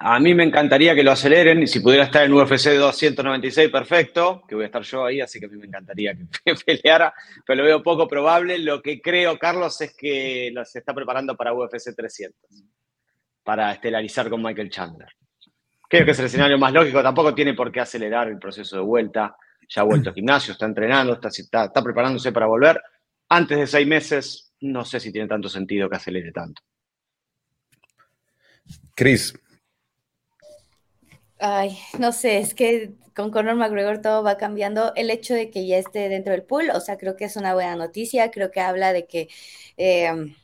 A mí me encantaría que lo aceleren y si pudiera estar en UFC 296, perfecto, que voy a estar yo ahí, así que a mí me encantaría que peleara, pero lo veo poco probable. Lo que creo, Carlos, es que se está preparando para UFC 300, para estelarizar con Michael Chandler. Creo que es el escenario más lógico, tampoco tiene por qué acelerar el proceso de vuelta. Ya ha vuelto al gimnasio, está entrenando, está, está, está preparándose para volver. Antes de seis meses, no sé si tiene tanto sentido que acelere tanto. Cris, Ay, no sé, es que con Conor McGregor todo va cambiando. El hecho de que ya esté dentro del pool, o sea, creo que es una buena noticia, creo que habla de que eh,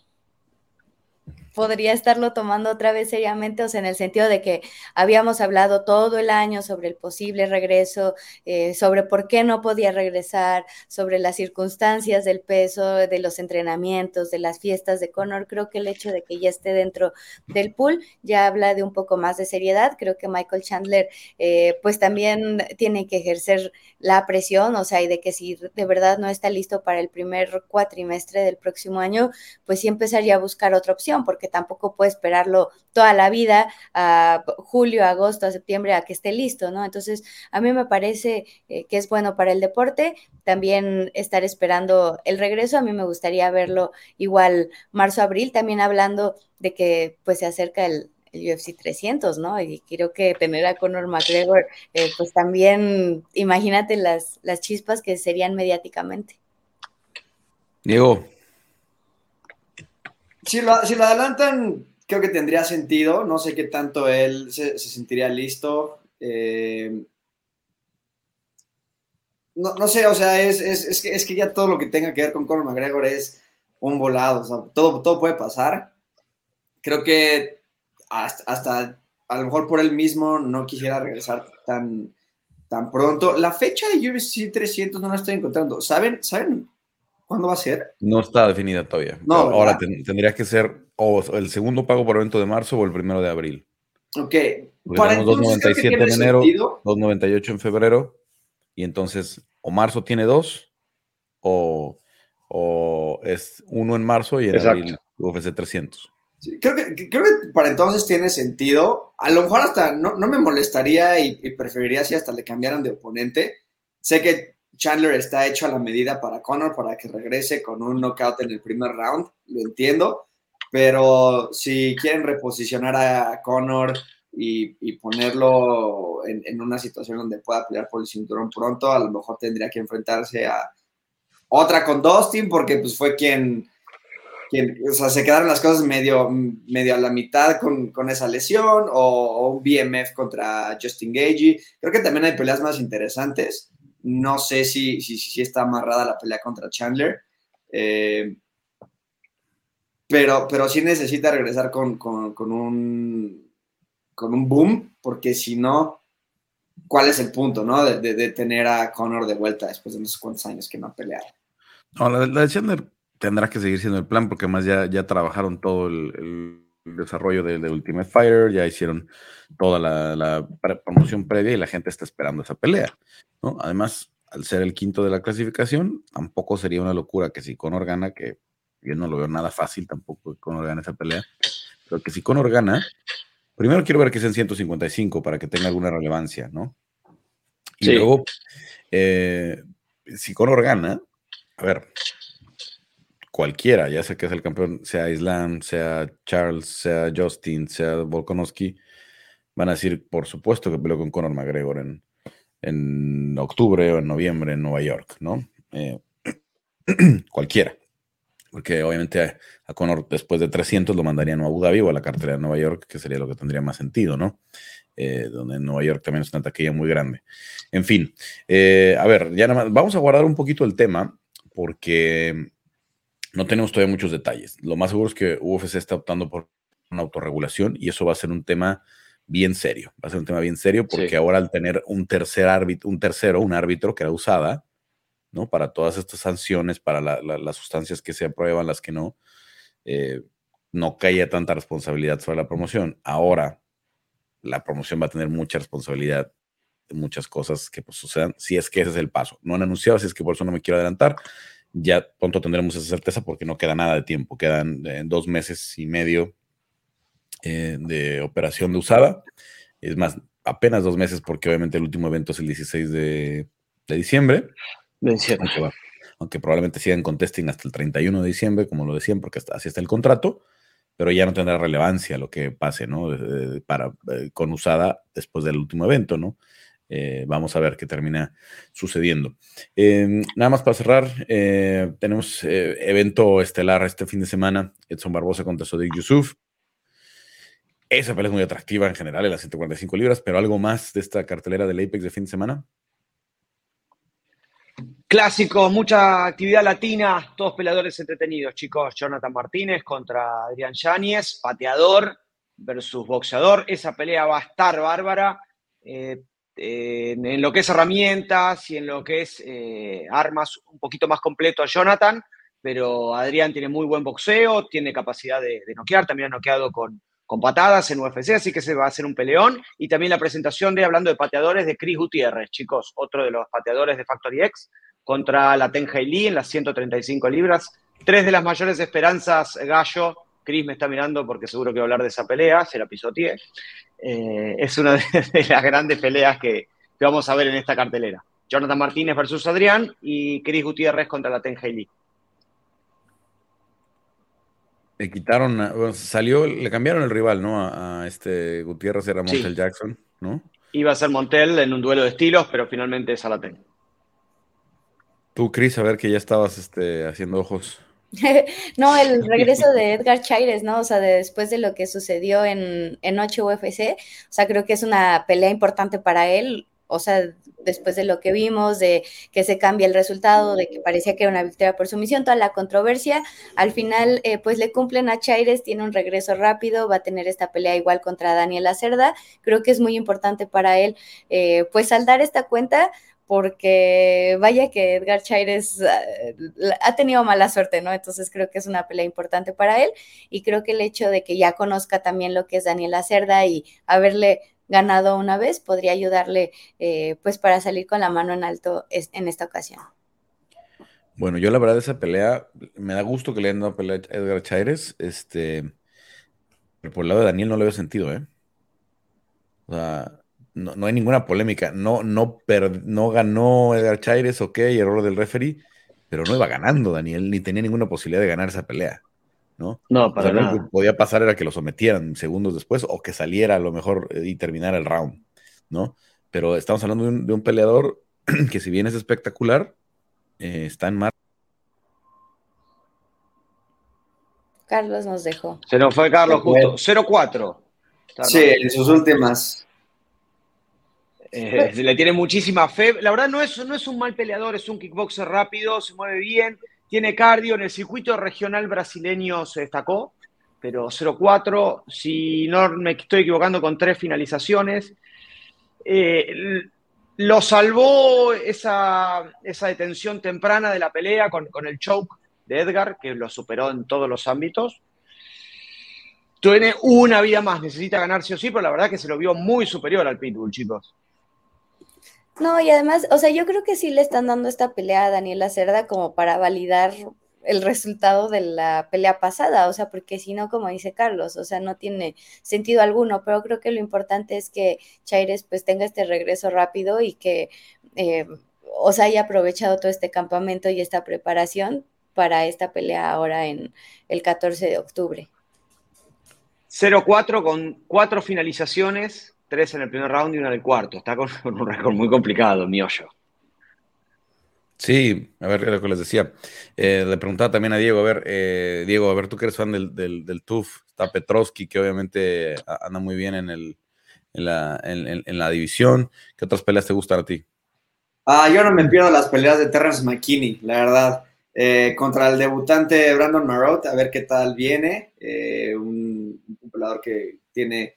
podría estarlo tomando otra vez seriamente, o sea, en el sentido de que habíamos hablado todo el año sobre el posible regreso, eh, sobre por qué no podía regresar, sobre las circunstancias del peso, de los entrenamientos, de las fiestas de Conor. Creo que el hecho de que ya esté dentro del pool ya habla de un poco más de seriedad. Creo que Michael Chandler, eh, pues también tiene que ejercer la presión, o sea, y de que si de verdad no está listo para el primer cuatrimestre del próximo año, pues sí empezaría a buscar otra opción, porque tampoco puede esperarlo toda la vida, a julio, agosto, a septiembre, a que esté listo, ¿no? Entonces, a mí me parece eh, que es bueno para el deporte, también estar esperando el regreso, a mí me gustaría verlo igual marzo, abril, también hablando de que pues se acerca el, UFC 300, ¿no? Y creo que tener a Conor McGregor, eh, pues también imagínate las, las chispas que serían mediáticamente. Diego, si lo, adelantan, creo que tendría sentido. No sé qué tanto él se, sentiría listo. Eh, no, sé, o sea, es, es, que, es que ya todo lo que tenga que ver con Conor McGregor es un volado. Todo, todo puede pasar. Creo que hasta, a lo mejor por él mismo no quisiera regresar tan, tan pronto. La fecha de UFC 300 no la estoy encontrando. ¿Saben, ¿Saben ¿Cuándo va a ser? No está definida todavía. No, ahora tendría que ser o el segundo pago por evento de marzo o el primero de abril. Ok. Para 2.97 en enero, 2.98 en febrero, y entonces o marzo tiene dos, o, es uno en marzo y en abril UFC 300. creo, que, creo que para entonces tiene sentido. A lo mejor hasta no, me molestaría y, y, preferiría si hasta le cambiaran de oponente. Sé que Chandler está hecho a la medida para Conor para que regrese con un knockout en el primer round, lo entiendo, pero si quieren reposicionar a Conor y, ponerlo en, una situación donde pueda pelear por el cinturón pronto, a lo mejor tendría que enfrentarse a otra con Dustin, porque pues fue quien, o sea, se quedaron las cosas medio, medio a la mitad con, esa lesión, o, un BMF contra Justin Gagey. Creo que también hay peleas más interesantes. No sé si, si, está amarrada la pelea contra Chandler. Eh, pero, pero sí necesita regresar con, un, con un boom, porque si no, ¿cuál es el punto, no? De, tener a Conor de vuelta después de unos cuantos años que no ha peleado. No, la, de Chandler tendrá que seguir siendo el plan, porque además ya, ya trabajaron todo el, desarrollo de, Ultimate Fighter, ya hicieron toda la, la, promoción previa y la gente está esperando esa pelea. Además, al ser el quinto de la clasificación, tampoco sería una locura que si Conor gana, que yo no lo veo nada fácil tampoco que Conor gane esa pelea, pero que si Conor gana, primero quiero ver que sea en 155 para que tenga alguna relevancia, ¿no? Y luego, eh, si Conor gana, a ver, cualquiera, ya sea que es el campeón, sea Islam, sea Charles, sea Justin, sea Volkanovski, van a decir, por supuesto que peleó con Conor McGregor en, en octubre o en noviembre en Nueva York, ¿no? Eh, cualquiera. Porque obviamente a, Conor después de 300 lo mandarían a Abu Dhabi o a la cartera de Nueva York, que sería lo que tendría más sentido, ¿no? Eh, donde en Nueva York también es una taquilla muy grande. En fin, eh, a ver, ya nada más, vamos a guardar un poquito el tema porque no tenemos todavía muchos detalles. Lo más seguro es que UFC está optando por una autorregulación y eso va a ser un tema bien serio. Va a ser un tema bien serio porque ahora al tener un tercer árbitro, un tercero, un árbitro que era usada, ¿no? Para todas estas sanciones, para las sustancias que se aprueban, las que no, eh, no caía tanta responsabilidad sobre la promoción. Ahora la promoción va a tener mucha responsabilidad muchas cosas que pues, sucedan, si es que ese es el paso. No han anunciado, si es que por eso no me quiero adelantar. Ya pronto tendremos esa certeza porque no queda nada de tiempo, quedan eh, dos meses y medio eh, de operación de usada. Es más, apenas dos meses porque obviamente el último evento es el 16 de, diciembre. Aunque, aunque, probablemente sigan con testing hasta el 31 de diciembre, como lo decían, porque así está el contrato pero ya no tendrá relevancia lo que pase, ¿no? para, eh, con usada después del último evento, ¿no? Eh, vamos a ver qué termina sucediendo. Em, nada más para cerrar, eh, tenemos evento estelar este fin de semana, Edson Barbosa contra Sodik Yusuf. Esa pelea es muy atractiva en general en las 145 libras, pero algo más de esta cartelera del Apex de fin de semana. Clásico, mucha actividad latina, todos peleadores entretenidos, chicos. Jonathan Martínez contra Adrián Yáñez, pateador versus boxeador. Esa pelea va a estar bárbara. Eh, en lo que es herramientas y en lo que es eh, armas, un poquito más completo a Jonathan, pero Adrián tiene muy buen boxeo, tiene capacidad de, noquear, también ha noqueado con, con patadas en UFC, así que se va a hacer un peleón. Y también la presentación de, hablando de pateadores, de Chris Gutiérrez, chicos, otro de los pateadores de Factory X, contra la Tenja Lee en las 135 libras. Tres de las mayores esperanzas, Gallo. Chris me está mirando porque seguro que va a hablar de esa pelea, se la pisoteé. Eh, es una de, las grandes peleas que, vamos a ver en esta cartelera. Jonathan Martínez versus Adrián y Chris Gutiérrez contra la Tenja Lee. Le quitaron, salió, le cambiaron el rival, ¿no? A, este Gutiérrez era Montel Jackson, ¿no? Iba a ser Montel en un duelo de estilos, pero finalmente es a la Tenja. Tú, Cris, a ver que ya estabas este, haciendo ojos. no, el regreso de Edgar Chaires, ¿no? O sea, después de lo que sucedió en, en 8 UFC, o sea, creo que es una pelea importante para él. O sea, después de lo que vimos, de que se cambia el resultado, de que parecía que era una victoria por sumisión, toda la controversia, al final eh, pues le cumplen a Chaires, tiene un regreso rápido, va a tener esta pelea igual contra Daniel Cerda, creo que es muy importante para él eh, pues saldar esta cuenta, porque vaya que Edgar Chaires ah, ha tenido mala suerte, ¿no? Entonces creo que es una pelea importante para él y creo que el hecho de que ya conozca también lo que es Daniela Cerda y haberle ganado una vez podría ayudarle eh, pues para salir con la mano en alto en esta ocasión. Bueno, yo la verdad esa pelea, me da gusto que le hayan dado pelea a Edgar Chaires, este, pero por el lado de Daniel no le veo sentido, ¿eh? O sea, no, hay ninguna polémica. No, no, no ganó Edgar Chaires, ok, error del referee, pero no iba ganando Daniel, ni tenía ninguna posibilidad de ganar esa pelea. ¿no? No, para nada. Lo que podía pasar era que lo sometieran segundos después o que saliera a lo mejor eh, y terminara el round, ¿no? Pero estamos hablando de un, peleador que si bien es espectacular, eh, está en mar. Carlos nos dejó. Se nos fue Carlos justo. 0-4. Sí, en sus últimas eh, le tiene muchísima fe. La verdad no es, no es un mal peleador, es un kickboxer rápido, se mueve bien, tiene cardio. En el circuito regional brasileño se destacó, pero 0-4, si no me estoy equivocando, con tres finalizaciones. Eh, lo salvó esa, detención temprana de la pelea con, con el choke de Edgar, que lo superó en todos los ámbitos tiene una vida más, necesita ganar sí o sí, pero la verdad que se lo vio muy superior al Pitbull, chicos. No, y además, o sea, yo creo que sí le están dando esta pelea a Daniela Cerda como para validar el resultado de la pelea pasada, o sea, porque si no, como dice Carlos, o sea, no tiene sentido alguno, pero creo que lo importante es que Chaires pues tenga este regreso rápido y que, eh, o sea, haya aprovechado todo este campamento y esta preparación para esta pelea ahora en el 14 de octubre. 0-4 con cuatro finalizaciones, tres en el primer round y una en el cuarto. Está con, un récord muy complicado, mi hoyo. Sí, a ver, lo que les decía. Eh, le preguntaba también a Diego, a ver, eh, Diego, a ver, tú que eres fan del, del, TUF, está Petrovsky, que obviamente anda muy bien en, el, en, la, en, la división. ¿Qué otras peleas te gustan a ti? Ah, yo no me pierdo las peleas de Terrence McKinney, la verdad. Eh, contra el debutante Brandon Marotte, a ver qué tal viene. un, un peleador que tiene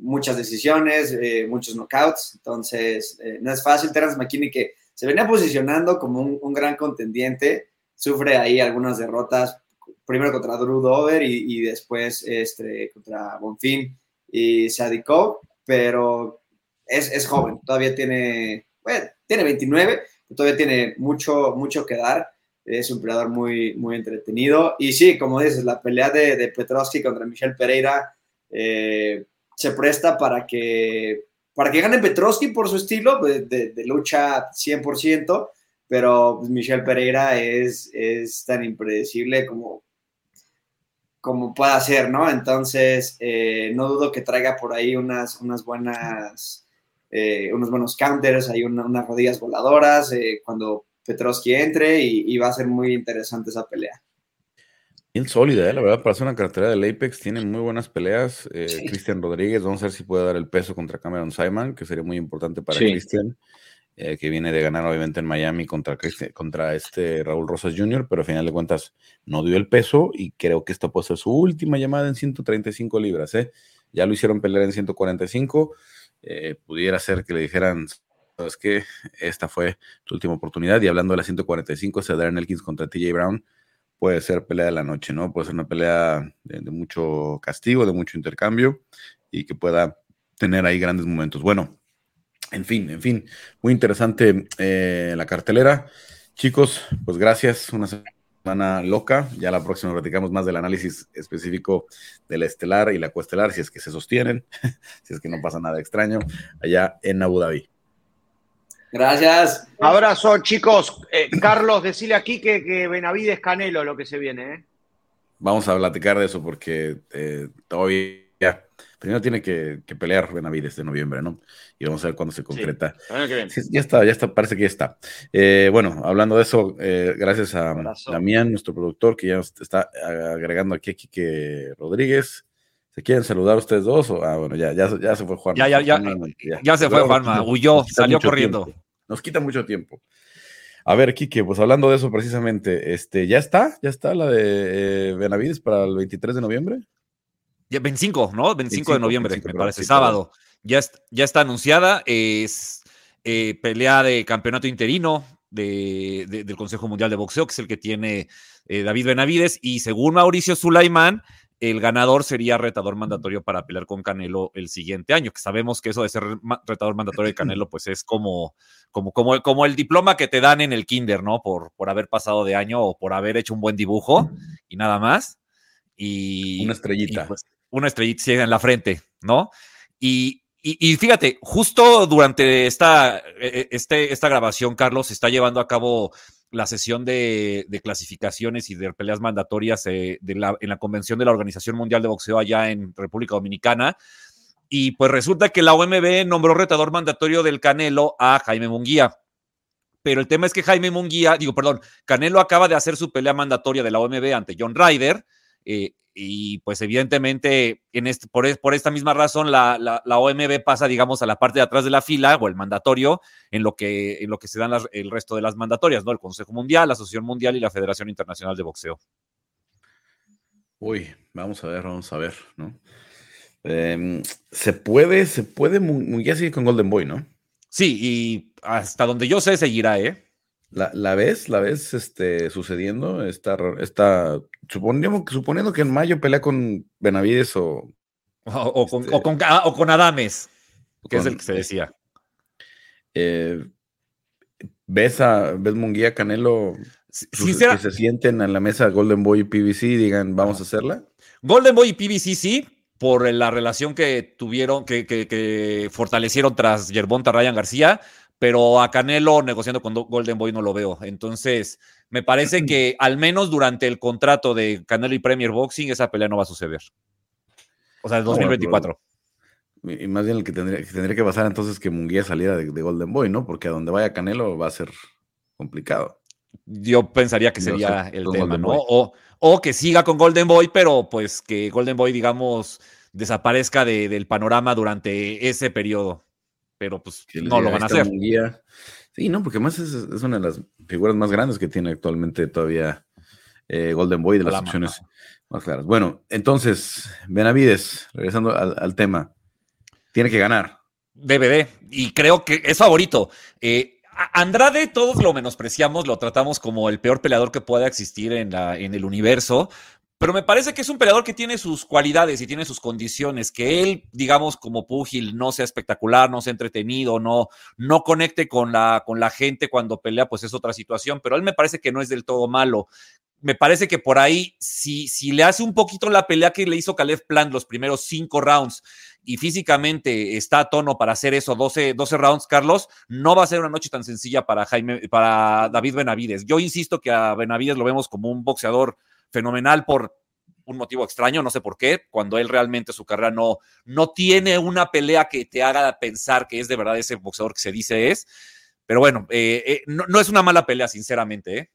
muchas decisiones, eh, muchos knockouts, entonces eh, no es fácil. Terence McKinney que se venía posicionando como un, gran contendiente, sufre ahí algunas derrotas, primero contra Drew Dover y, después este, contra Bonfin y Sadikov, pero es, joven, todavía tiene, bueno, tiene 29, todavía tiene mucho, mucho que dar. Es un peleador muy, muy entretenido. Y sí, como dices, la pelea de, de Petrovsky contra Michel Pereira eh, se presta para que, para que gane Petrovsky por su estilo de, de, lucha 100%, pero pues, Michel Pereira es, es tan impredecible como, como pueda ser, ¿no? Entonces, eh, no dudo que traiga por ahí unas, unas buenas, eh, unos buenos counters, hay unas rodillas voladoras eh, cuando Petrovsky entre y, va a ser muy interesante esa pelea. Bien sólida, la verdad, para ser una cartera del Apex, tiene muy buenas peleas. Cristian Rodríguez, vamos a ver si puede dar el peso contra Cameron Simon, que sería muy importante para Cristian. Eh, que viene de ganar obviamente en Miami contra, contra este Raúl Rosas Jr., pero a final de cuentas no dio el peso y creo que esta puede ser su última llamada en 135 libras. ¿eh? Ya lo hicieron pelear en 145, eh, pudiera ser que le dijeran, sabes que esta fue tu última oportunidad y hablando de la 145, ese Darren Elkins contra TJ Brown puede ser pelea de la noche, ¿no? Puede ser una pelea de mucho castigo, de mucho intercambio y que pueda tener ahí grandes momentos. Bueno, en fin, en fin, muy interesante eh, la cartelera. Chicos, pues gracias. Una semana loca. Ya la próxima platicamos más del análisis específico del estelar y la coestelar, si es que se sostienen, si es que no pasa nada extraño, allá en Abu Dhabi. Gracias. Abrazo, chicos. Eh, Carlos, decile aquí que, que Benavides Canelo lo que se viene. ¿eh? Vamos a platicar de eso porque todavía Primero tiene que, pelear Benavides de noviembre, ¿no? Y vamos a ver cuándo se concreta. ya está, ya está, parece que ya está. Eh, bueno, hablando de eso, eh, gracias a Damián, nuestro productor, que ya está agregando aquí a Quique Rodríguez. ¿Se quieren saludar ustedes dos? ah, bueno, ya, ya, ya se fue Juan. Ya, ya, ya, ya, se fue Juanma, huyó, salió corriendo. Nos quita mucho tiempo. A ver, Quique, pues hablando de eso precisamente, este, ¿ya está? ¿Ya está la de eh, Benavides para el 23 de noviembre? 25, ¿no? 25, de noviembre, me parece, sábado. Ya, ya está anunciada, es eh, pelea de campeonato interino del Consejo Mundial de Boxeo, que es el que tiene eh, David Benavides, y según Mauricio Sulaimán, el ganador sería retador mandatorio para pelear con Canelo el siguiente año, que sabemos que eso de ser retador mandatorio de Canelo, pues es como, como, como, como el diploma que te dan en el kinder, ¿no? Por, por haber pasado de año o por haber hecho un buen dibujo y nada más. Y, una estrellita. Pues, una estrellita en la frente, ¿no? Y, fíjate, justo durante esta, e, e, este, esta grabación, Carlos, se está llevando a cabo la sesión de, clasificaciones y de peleas mandatorias eh, en la convención de la Organización Mundial de Boxeo allá en República Dominicana. Y pues resulta que la OMB nombró retador mandatorio del Canelo a Jaime Munguía. Pero el tema es que Jaime Munguía, digo, perdón, Canelo acaba de hacer su pelea mandatoria de la OMB ante John Ryder. Eh, y pues evidentemente en este, por, por, esta misma razón la, la, OMB pasa, digamos, a la parte de atrás de la fila o el mandatorio en lo que, en lo que se dan el resto de las mandatorias, ¿no? El Consejo Mundial, la Asociación Mundial y la Federación Internacional de Boxeo. Uy, vamos a ver, vamos a ver, ¿no? Em, se puede, se puede, ya sigue con Golden Boy, ¿no? Sí, y hasta donde yo sé seguirá, ¿eh? La, la ves, la ves este, sucediendo, está, está suponiendo, suponiendo que en mayo pelea con Benavides o... O, con, este ah, o, con, Adames, que es el que se decía. Eh, ¿Ves a ves Munguía Canelo que se sienten en la mesa Golden Boy y PBC y digan, vamos a hacerla? Golden Boy y PBC sí, por la relación que tuvieron, que, que, que fortalecieron tras Yerbonta Ryan García, pero a Canelo negociando con Golden Boy no lo veo. Entonces, me parece que al menos durante el contrato de Canelo y Premier Boxing, esa pelea no va a suceder. O sea, el 2024. y más bien el que tendría, que tendría que pasar entonces que Munguía saliera de, Golden Boy, ¿no? Porque a donde vaya Canelo va a ser complicado. Yo pensaría que sería el tema, ¿no? O, o, que siga con Golden Boy, pero pues que Golden Boy, digamos, desaparezca del panorama durante ese periodo pero pues no lo van a hacer. Sí, no, porque además es, una de las figuras más grandes que tiene actualmente todavía eh, Golden Boy de las opciones más claras. Bueno, entonces, Benavides, regresando al, tema, tiene que ganar. DVD, y creo que es favorito. Eh, Andrade todos lo menospreciamos, lo tratamos como el peor peleador que pueda existir en, la, en el universo, pero me parece que es un peleador que tiene sus cualidades y tiene sus condiciones, que él, digamos, como púgil, no sea espectacular, no sea entretenido, no, no conecte con la, con la gente cuando pelea, pues es otra situación, pero él me parece que no es del todo malo. Me parece que por ahí, si, si le hace un poquito la pelea que le hizo Caleb Plant los primeros cinco rounds y físicamente está a tono para hacer eso, 12, 12 rounds, Carlos, no va a ser una noche tan sencilla para Jaime, para David Benavides. Yo insisto que a Benavides lo vemos como un boxeador fenomenal por un motivo extraño, no sé por qué, cuando él realmente su carrera no, no tiene una pelea que te haga pensar que es de verdad ese boxeador que se dice es. Pero bueno, eh, eh, no, es una mala pelea, sinceramente.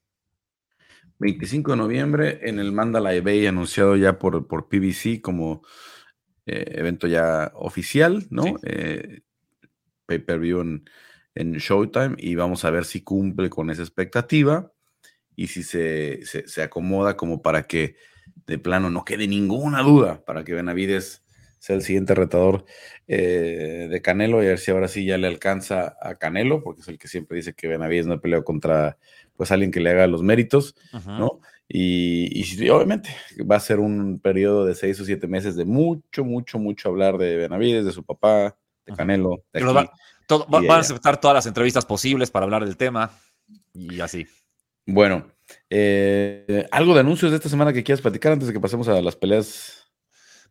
25 ¿eh? de noviembre en el Mandalay Bay, anunciado ya por, por PBC como evento ya oficial, ¿no? Pay-per-view en, en Showtime y vamos a ver si cumple con esa expectativa y si se, se, acomoda como para que de plano no quede ninguna duda para que Benavides sea el siguiente retador eh, de Canelo y a ver si ahora sí ya le alcanza a Canelo, porque es el que siempre dice que Benavides no peleó contra pues alguien que le haga los méritos, ¿no? Y, y, obviamente va a ser un periodo de seis o siete meses de mucho, mucho, mucho hablar de Benavides, de su papá, de Canelo. De van a aceptar todas las entrevistas posibles para hablar del tema y así. Bueno, eh, ¿algo de anuncios de esta semana que quieras platicar antes de que pasemos a las peleas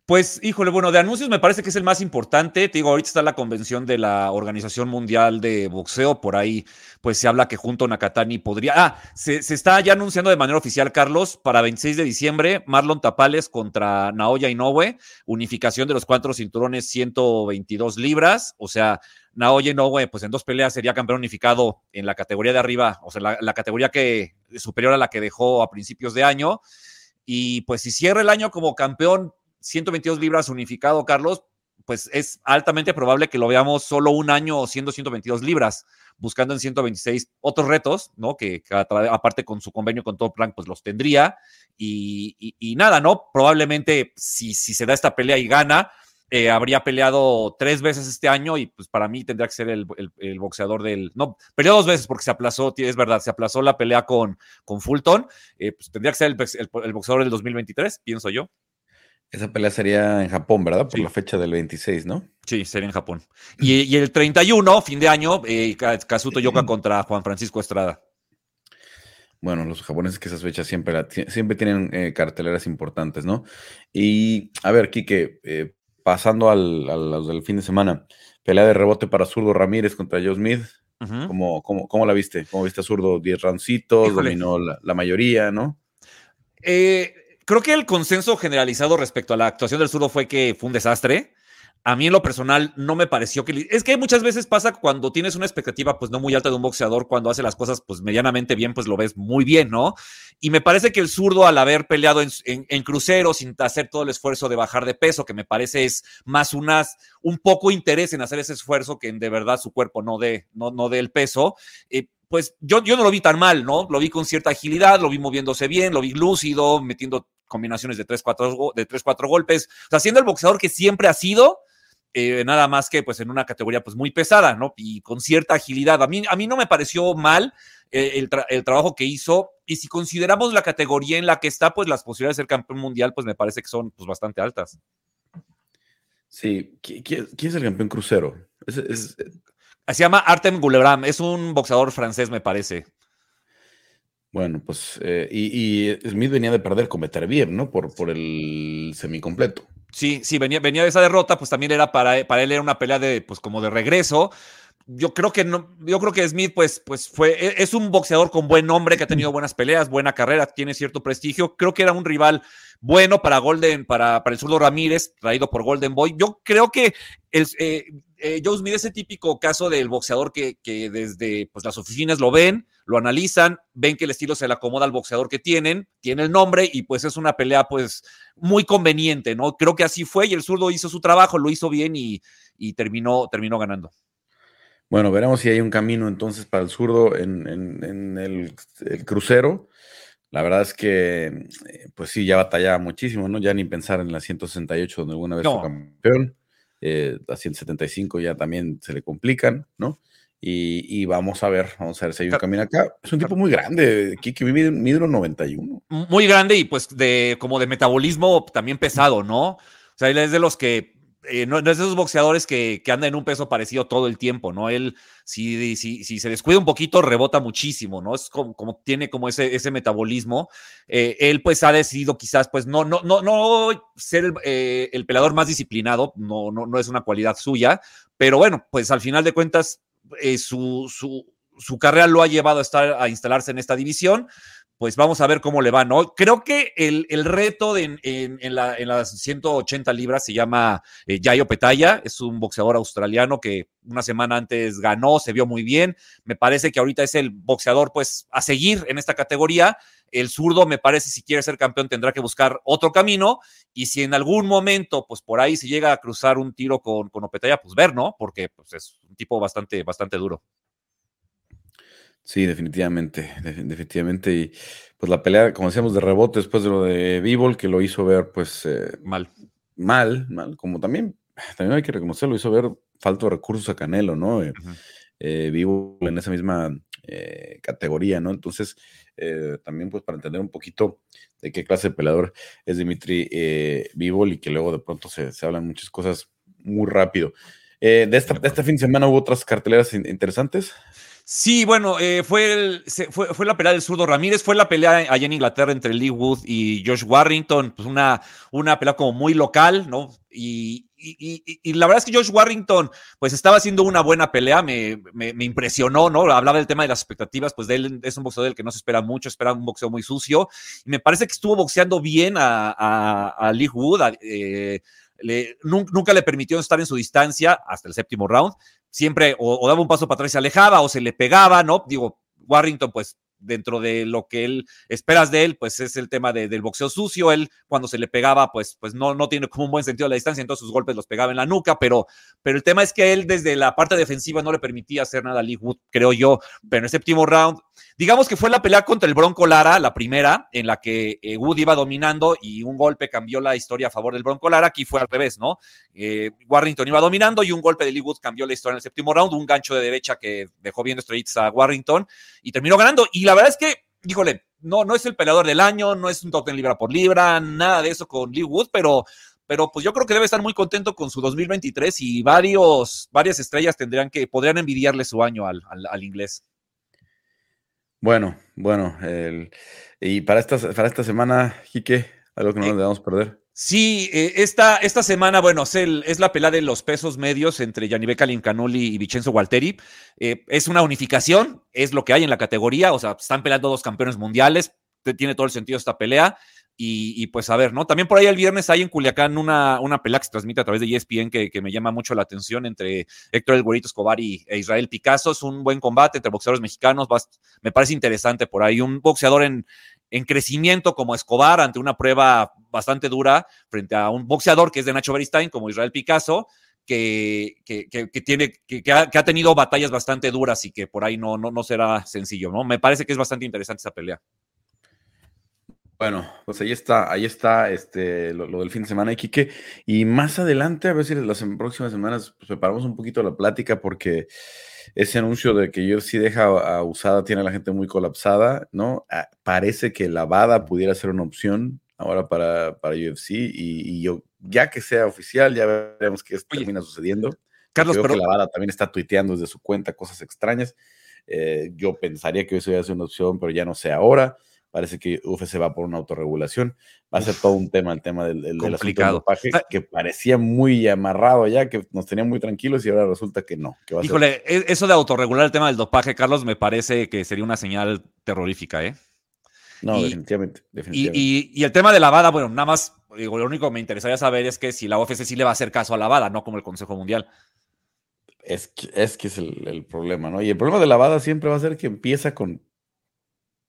pues, híjole, bueno, de anuncios me parece que es el más importante. Te digo, ahorita está la convención de la Organización Mundial de Boxeo. Por ahí, pues se habla que junto a Nakatani podría. Ah, se, está ya anunciando de manera oficial, Carlos, para 26 de diciembre, Marlon Tapales contra Naoya Inoue, unificación de los cuatro cinturones 122 libras. O sea, Naoya Inoue, pues en dos peleas sería campeón unificado en la categoría de arriba, o sea, la, la categoría que superior a la que dejó a principios de año. Y pues si cierra el año como campeón 122 libras unificado, Carlos, pues es altamente probable que lo veamos solo un año siendo 122 libras, buscando en 126 otros retos, ¿no? Que, aparte con su convenio con Top Rank, pues los tendría. Y, nada, ¿no? Probablemente si, si se da esta pelea y gana, eh, habría peleado tres veces este año y pues para mí tendría que ser el, boxeador del... No, peleó dos veces porque se aplazó, es verdad, se aplazó la pelea con, con Fulton, eh, pues tendría que ser el, el boxeador del 2023, pienso yo. Esa pelea sería en Japón, ¿verdad? Por la fecha del 26, ¿no? Sí, sería en Japón. Y, el 31, fin de año, eh, Kazuto Yoka contra Juan Francisco Estrada. Bueno, los japoneses que esas fechas siempre, siempre tienen eh, carteleras importantes, ¿no? Y a ver, Kike, eh, pasando al, a los del fin de semana, pelea de rebote para Zurdo Ramírez contra Joe Smith. ¿Cómo, la viste? ¿Cómo viste a Zurdo? 10 rancitos, dominó la, la mayoría, ¿no? Eh, creo que el consenso generalizado respecto a la actuación del zurdo fue que fue un desastre. A mí en lo personal no me pareció que... Es que muchas veces pasa cuando tienes una expectativa pues no muy alta de un boxeador, cuando hace las cosas pues medianamente bien, pues lo ves muy bien, ¿no? Y me parece que el zurdo al haber peleado en, crucero sin hacer todo el esfuerzo de bajar de peso, que me parece es más unas, un poco interés en hacer ese esfuerzo que en de verdad su cuerpo no dé no, no el peso, eh, pues yo, yo no lo vi tan mal, ¿no? Lo vi con cierta agilidad, lo vi moviéndose bien, lo vi lúcido, metiendo combinaciones de 3-4 de tres, cuatro golpes, o sea, siendo el boxeador que siempre ha sido, eh, nada más que pues en una categoría pues muy pesada, ¿no? Y con cierta agilidad. A mí, a mí no me pareció mal eh, el, el, trabajo que hizo y si consideramos la categoría en la que está, pues las posibilidades de ser campeón mundial pues me parece que son pues bastante altas. Sí, ¿quién, es el campeón crucero? Es, Se llama Artem Gulebram, es un boxeador francés me parece. Bueno, pues, eh, y, Smith venía de perder con Beterbiev, ¿no? Por, por el semicompleto. Sí, sí, venía, venía de esa derrota, pues también era para, para él era una pelea de, pues como de regreso. Yo creo que no, yo creo que Smith, pues, pues fue, e, es un boxeador con buen nombre, que ha tenido buenas peleas, buena carrera, tiene cierto prestigio. Creo que era un rival bueno para Golden, para, para el zurdo Ramírez, traído por Golden Boy. Yo creo que el, eh, eh, Joe Smith es el típico caso del boxeador que, que, desde pues, las oficinas lo ven, lo analizan, ven que el estilo se le acomoda al boxeador que tienen, tiene el nombre y pues es una pelea pues muy conveniente, ¿no? Creo que así fue y el zurdo hizo su trabajo, lo hizo bien y, terminó, terminó ganando. Bueno, veremos si hay un camino entonces para el zurdo en, el, crucero. La verdad es que, eh, pues sí, ya batallaba muchísimo, ¿no? Ya ni pensar en la 168 donde alguna vez fue campeón. Eh, a 175 ya también se le complican, ¿no? Y, vamos a ver, vamos a ver si hay un camino acá. Es un tipo muy grande, Kiki mide, mide 91. Muy grande y pues de como de metabolismo también pesado, ¿no? O sea, él es de los que eh, no, es de esos boxeadores que, que andan en un peso parecido todo el tiempo, ¿no? Él, si, si, si se descuida un poquito, rebota muchísimo, ¿no? Es como, como tiene como ese, ese metabolismo. Eh, él, pues, ha decidido quizás, pues, no, no, no, no ser el, eh, el pelador más disciplinado, no, no, no es una cualidad suya, pero bueno, pues al final de cuentas, su, su, su carrera lo ha llevado a estar a instalarse en esta división pues vamos a ver cómo le va, ¿no? Creo que el, reto en, las 180 libras se llama eh, Yayo Petaya, es un boxeador australiano que una semana antes ganó, se vio muy bien, me parece que ahorita es el boxeador pues a seguir en esta categoría, el zurdo me parece si quiere ser campeón tendrá que buscar otro camino y si en algún momento pues por ahí se llega a cruzar un tiro con, con Opetaya, pues ver, ¿no? Porque pues, es un tipo bastante, bastante duro. Sí, definitivamente, definitivamente. Y pues la pelea, como decíamos, de rebote después de lo de Bivol, que lo hizo ver pues eh, mal. Mal, mal, como también, también hay que reconocerlo, hizo ver falta de recursos a Canelo, ¿no? Eh, eh en esa misma eh, categoría, ¿no? Entonces, también pues para entender un poquito de qué clase de peleador es Dimitri Bivol y que luego de pronto se, se hablan muchas cosas muy rápido. de, esta, de este fin de semana hubo otras carteleras interesantes. Sí, bueno, eh, fue, fue, fue, la pelea del zurdo Ramírez, fue la pelea allá en Inglaterra entre Lee Wood y Josh Warrington, pues una, una pelea como muy local, ¿no? Y, y, la verdad es que Josh Warrington, pues estaba haciendo una buena pelea, me, me, impresionó, ¿no? Hablaba del tema de las expectativas, pues de él es un boxeador del que no se espera mucho, espera un boxeo muy sucio, y me parece que estuvo boxeando bien a, Lee Wood, eh, nunca le permitió estar en su distancia hasta el séptimo round. Siempre o, daba un paso para atrás y se alejaba o se le pegaba, ¿no? Digo, Warrington, pues dentro de lo que él esperas de él, pues es el tema del boxeo sucio. Él cuando se le pegaba, pues, pues no, no tiene como un buen sentido de la distancia, entonces sus golpes los pegaba en la nuca, pero, pero el tema es que él desde la parte defensiva no le permitía hacer nada a Lee Wood, creo yo. Pero en el séptimo round, digamos que fue la pelea contra el Bronco Lara, la primera, en la que eh, Wood iba dominando y un golpe cambió la historia a favor del Bronco Lara. Aquí fue al revés, ¿no? Eh, Warrington iba dominando y un golpe de Lee Wood cambió la historia en el séptimo round, un gancho de derecha que dejó bien estrellitas a Warrington y terminó ganando. Y la verdad es que, híjole, no, no es el peleador del año, no es un top libra por libra, nada de eso con Lee Wood, pero pero pues yo creo que debe estar muy contento con su 2023 y varios, varias estrellas tendrían que, podrían envidiarle su año al, al, inglés. Bueno, bueno, y para esta, para esta semana, Quique, algo que no nos debamos perder. Sí, eh, esta, esta, semana, bueno, es, el, es, la pelea de los pesos medios entre Yanibeca Lincanoli y Vincenzo Gualteri. Eh, es una unificación, es lo que hay en la categoría, o sea, están peleando dos campeones mundiales, tiene todo el sentido esta pelea. Y, pues a ver, ¿no? También por ahí el viernes hay en Culiacán una, una pelea que se transmite a través de ESPN que, que me llama mucho la atención entre Héctor El Güerito Escobar y, e Israel Picasso. Es un buen combate entre boxeadores mexicanos. me parece interesante por ahí. Un boxeador en, en crecimiento como Escobar ante una prueba bastante dura frente a un boxeador que es de Nacho Beristain como Israel Picasso. Que, que, tiene, que, ha, que, ha, tenido batallas bastante duras y que por ahí no, no, no será sencillo, ¿no? Me parece que es bastante interesante esa pelea. Bueno, pues ahí está, ahí está este, lo, del fin de semana, Iquique. Y más adelante, a ver si las próximas semanas pues, preparamos un poquito la plática, porque ese anuncio de que sí deja a usada tiene a la gente muy colapsada, ¿no? Ah, parece que lavada pudiera ser una opción ahora para, para UFC, y, yo, ya que sea oficial, ya veremos qué termina sucediendo. Carlos, pero... que Lavada también está tuiteando desde su cuenta cosas extrañas. Eh, yo pensaría que eso iba a ser una opción, pero ya no sé ahora. Parece que UFC va por una autorregulación. Va a ser todo un tema, el tema del, del, complicado. que parecía muy amarrado ya, que nos tenía muy tranquilos y ahora resulta que no. Híjole, e, eso de autorregular el tema del dopaje, Carlos, me parece que sería una señal terrorífica, ¿eh? No, definitivamente. Y, el tema de lavada, bueno, nada más, digo, lo único que me interesaría saber es que si la UFC sí le va a hacer caso a lavada, no como el Consejo Mundial. Es que es, que es el, el problema, ¿no? Y el problema de lavada siempre va a ser que empieza con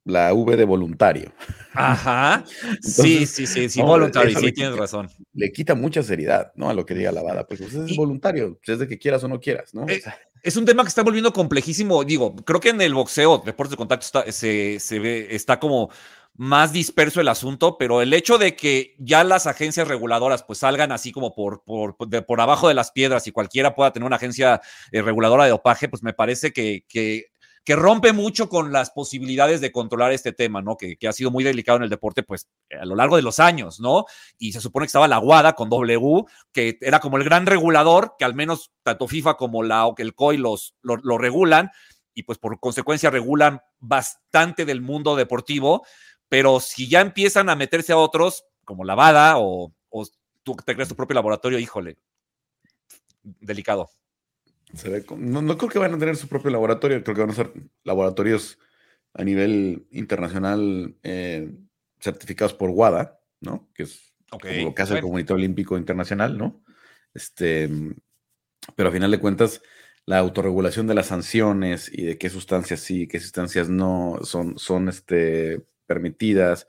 la V de voluntario. Ajá. sí, sí, sí, sí, voluntario, sí, tienes razón. Le quita mucha seriedad, ¿no? A lo que diga la bada, pues, pues es voluntario, es de que quieras o no quieras, ¿no? Eh, es un tema que está volviendo complejísimo. Digo, creo que en el boxeo, deportes de contacto, está, se, se ve, está como más disperso el asunto, pero el hecho de que ya las agencias reguladoras pues salgan así como por, por, por abajo de las piedras y cualquiera pueda tener una agencia eh, reguladora de dopaje, pues me parece que, que, que, rompe mucho con las posibilidades de controlar este tema, ¿no? Que, ha sido muy delicado en el deporte pues a lo largo de los años, ¿no? Y se supone que estaba la WADA con W, que era como el gran regulador, que al menos tanto FIFA como la, el COI los, lo, regulan y pues por consecuencia regulan bastante del mundo deportivo pero si ya empiezan a meterse a otros, como la Bada o, tú te creas tu propio laboratorio, híjole, delicado. No, creo que van a tener su propio laboratorio, creo que van a ser laboratorios a nivel internacional eh, certificados por WADA, ¿no? Que es lo que hace el Comité Olímpico Internacional, ¿no? Este, pero a final de cuentas, la autorregulación de las sanciones y de qué sustancias sí, qué sustancias no son, son este, permitidas.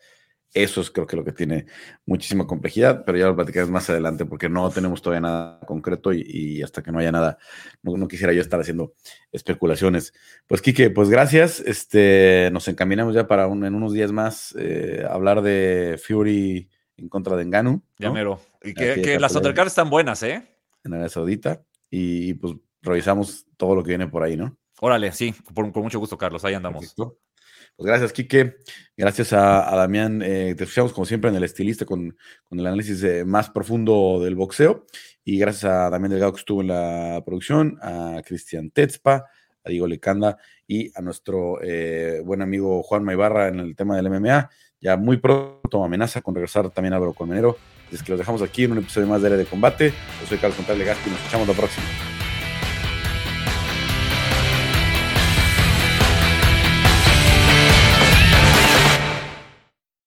Eso es creo que lo que tiene muchísima complejidad, pero ya lo platicaremos más adelante porque no tenemos todavía nada concreto y, hasta que no haya nada, no, quisiera yo estar haciendo especulaciones. Pues Quique, pues gracias. Este, nos encaminamos ya para en unos días más eh, hablar de Fury en contra de Enganu. Ya mero. Y que, las undercards están buenas, ¿eh? En Arabia Saudita. Y pues revisamos todo lo que viene por ahí, ¿no? Órale, sí, con mucho gusto, Carlos. Ahí andamos. Pues gracias, Quique. Gracias a, Damián. Eh, te escuchamos como siempre en el estilista con, el análisis eh, más profundo del boxeo. Y gracias a Damián Delgado que estuvo en la producción, a Cristian Tetzpa, a Diego Lecanda y a nuestro eh, buen amigo Juan Maibarra en el tema del MMA. Ya muy pronto amenaza con regresar también a Colmenero. Es que los dejamos aquí en un episodio más de Área de Combate. Yo soy Carlos Contable Gaspi y nos escuchamos la próxima.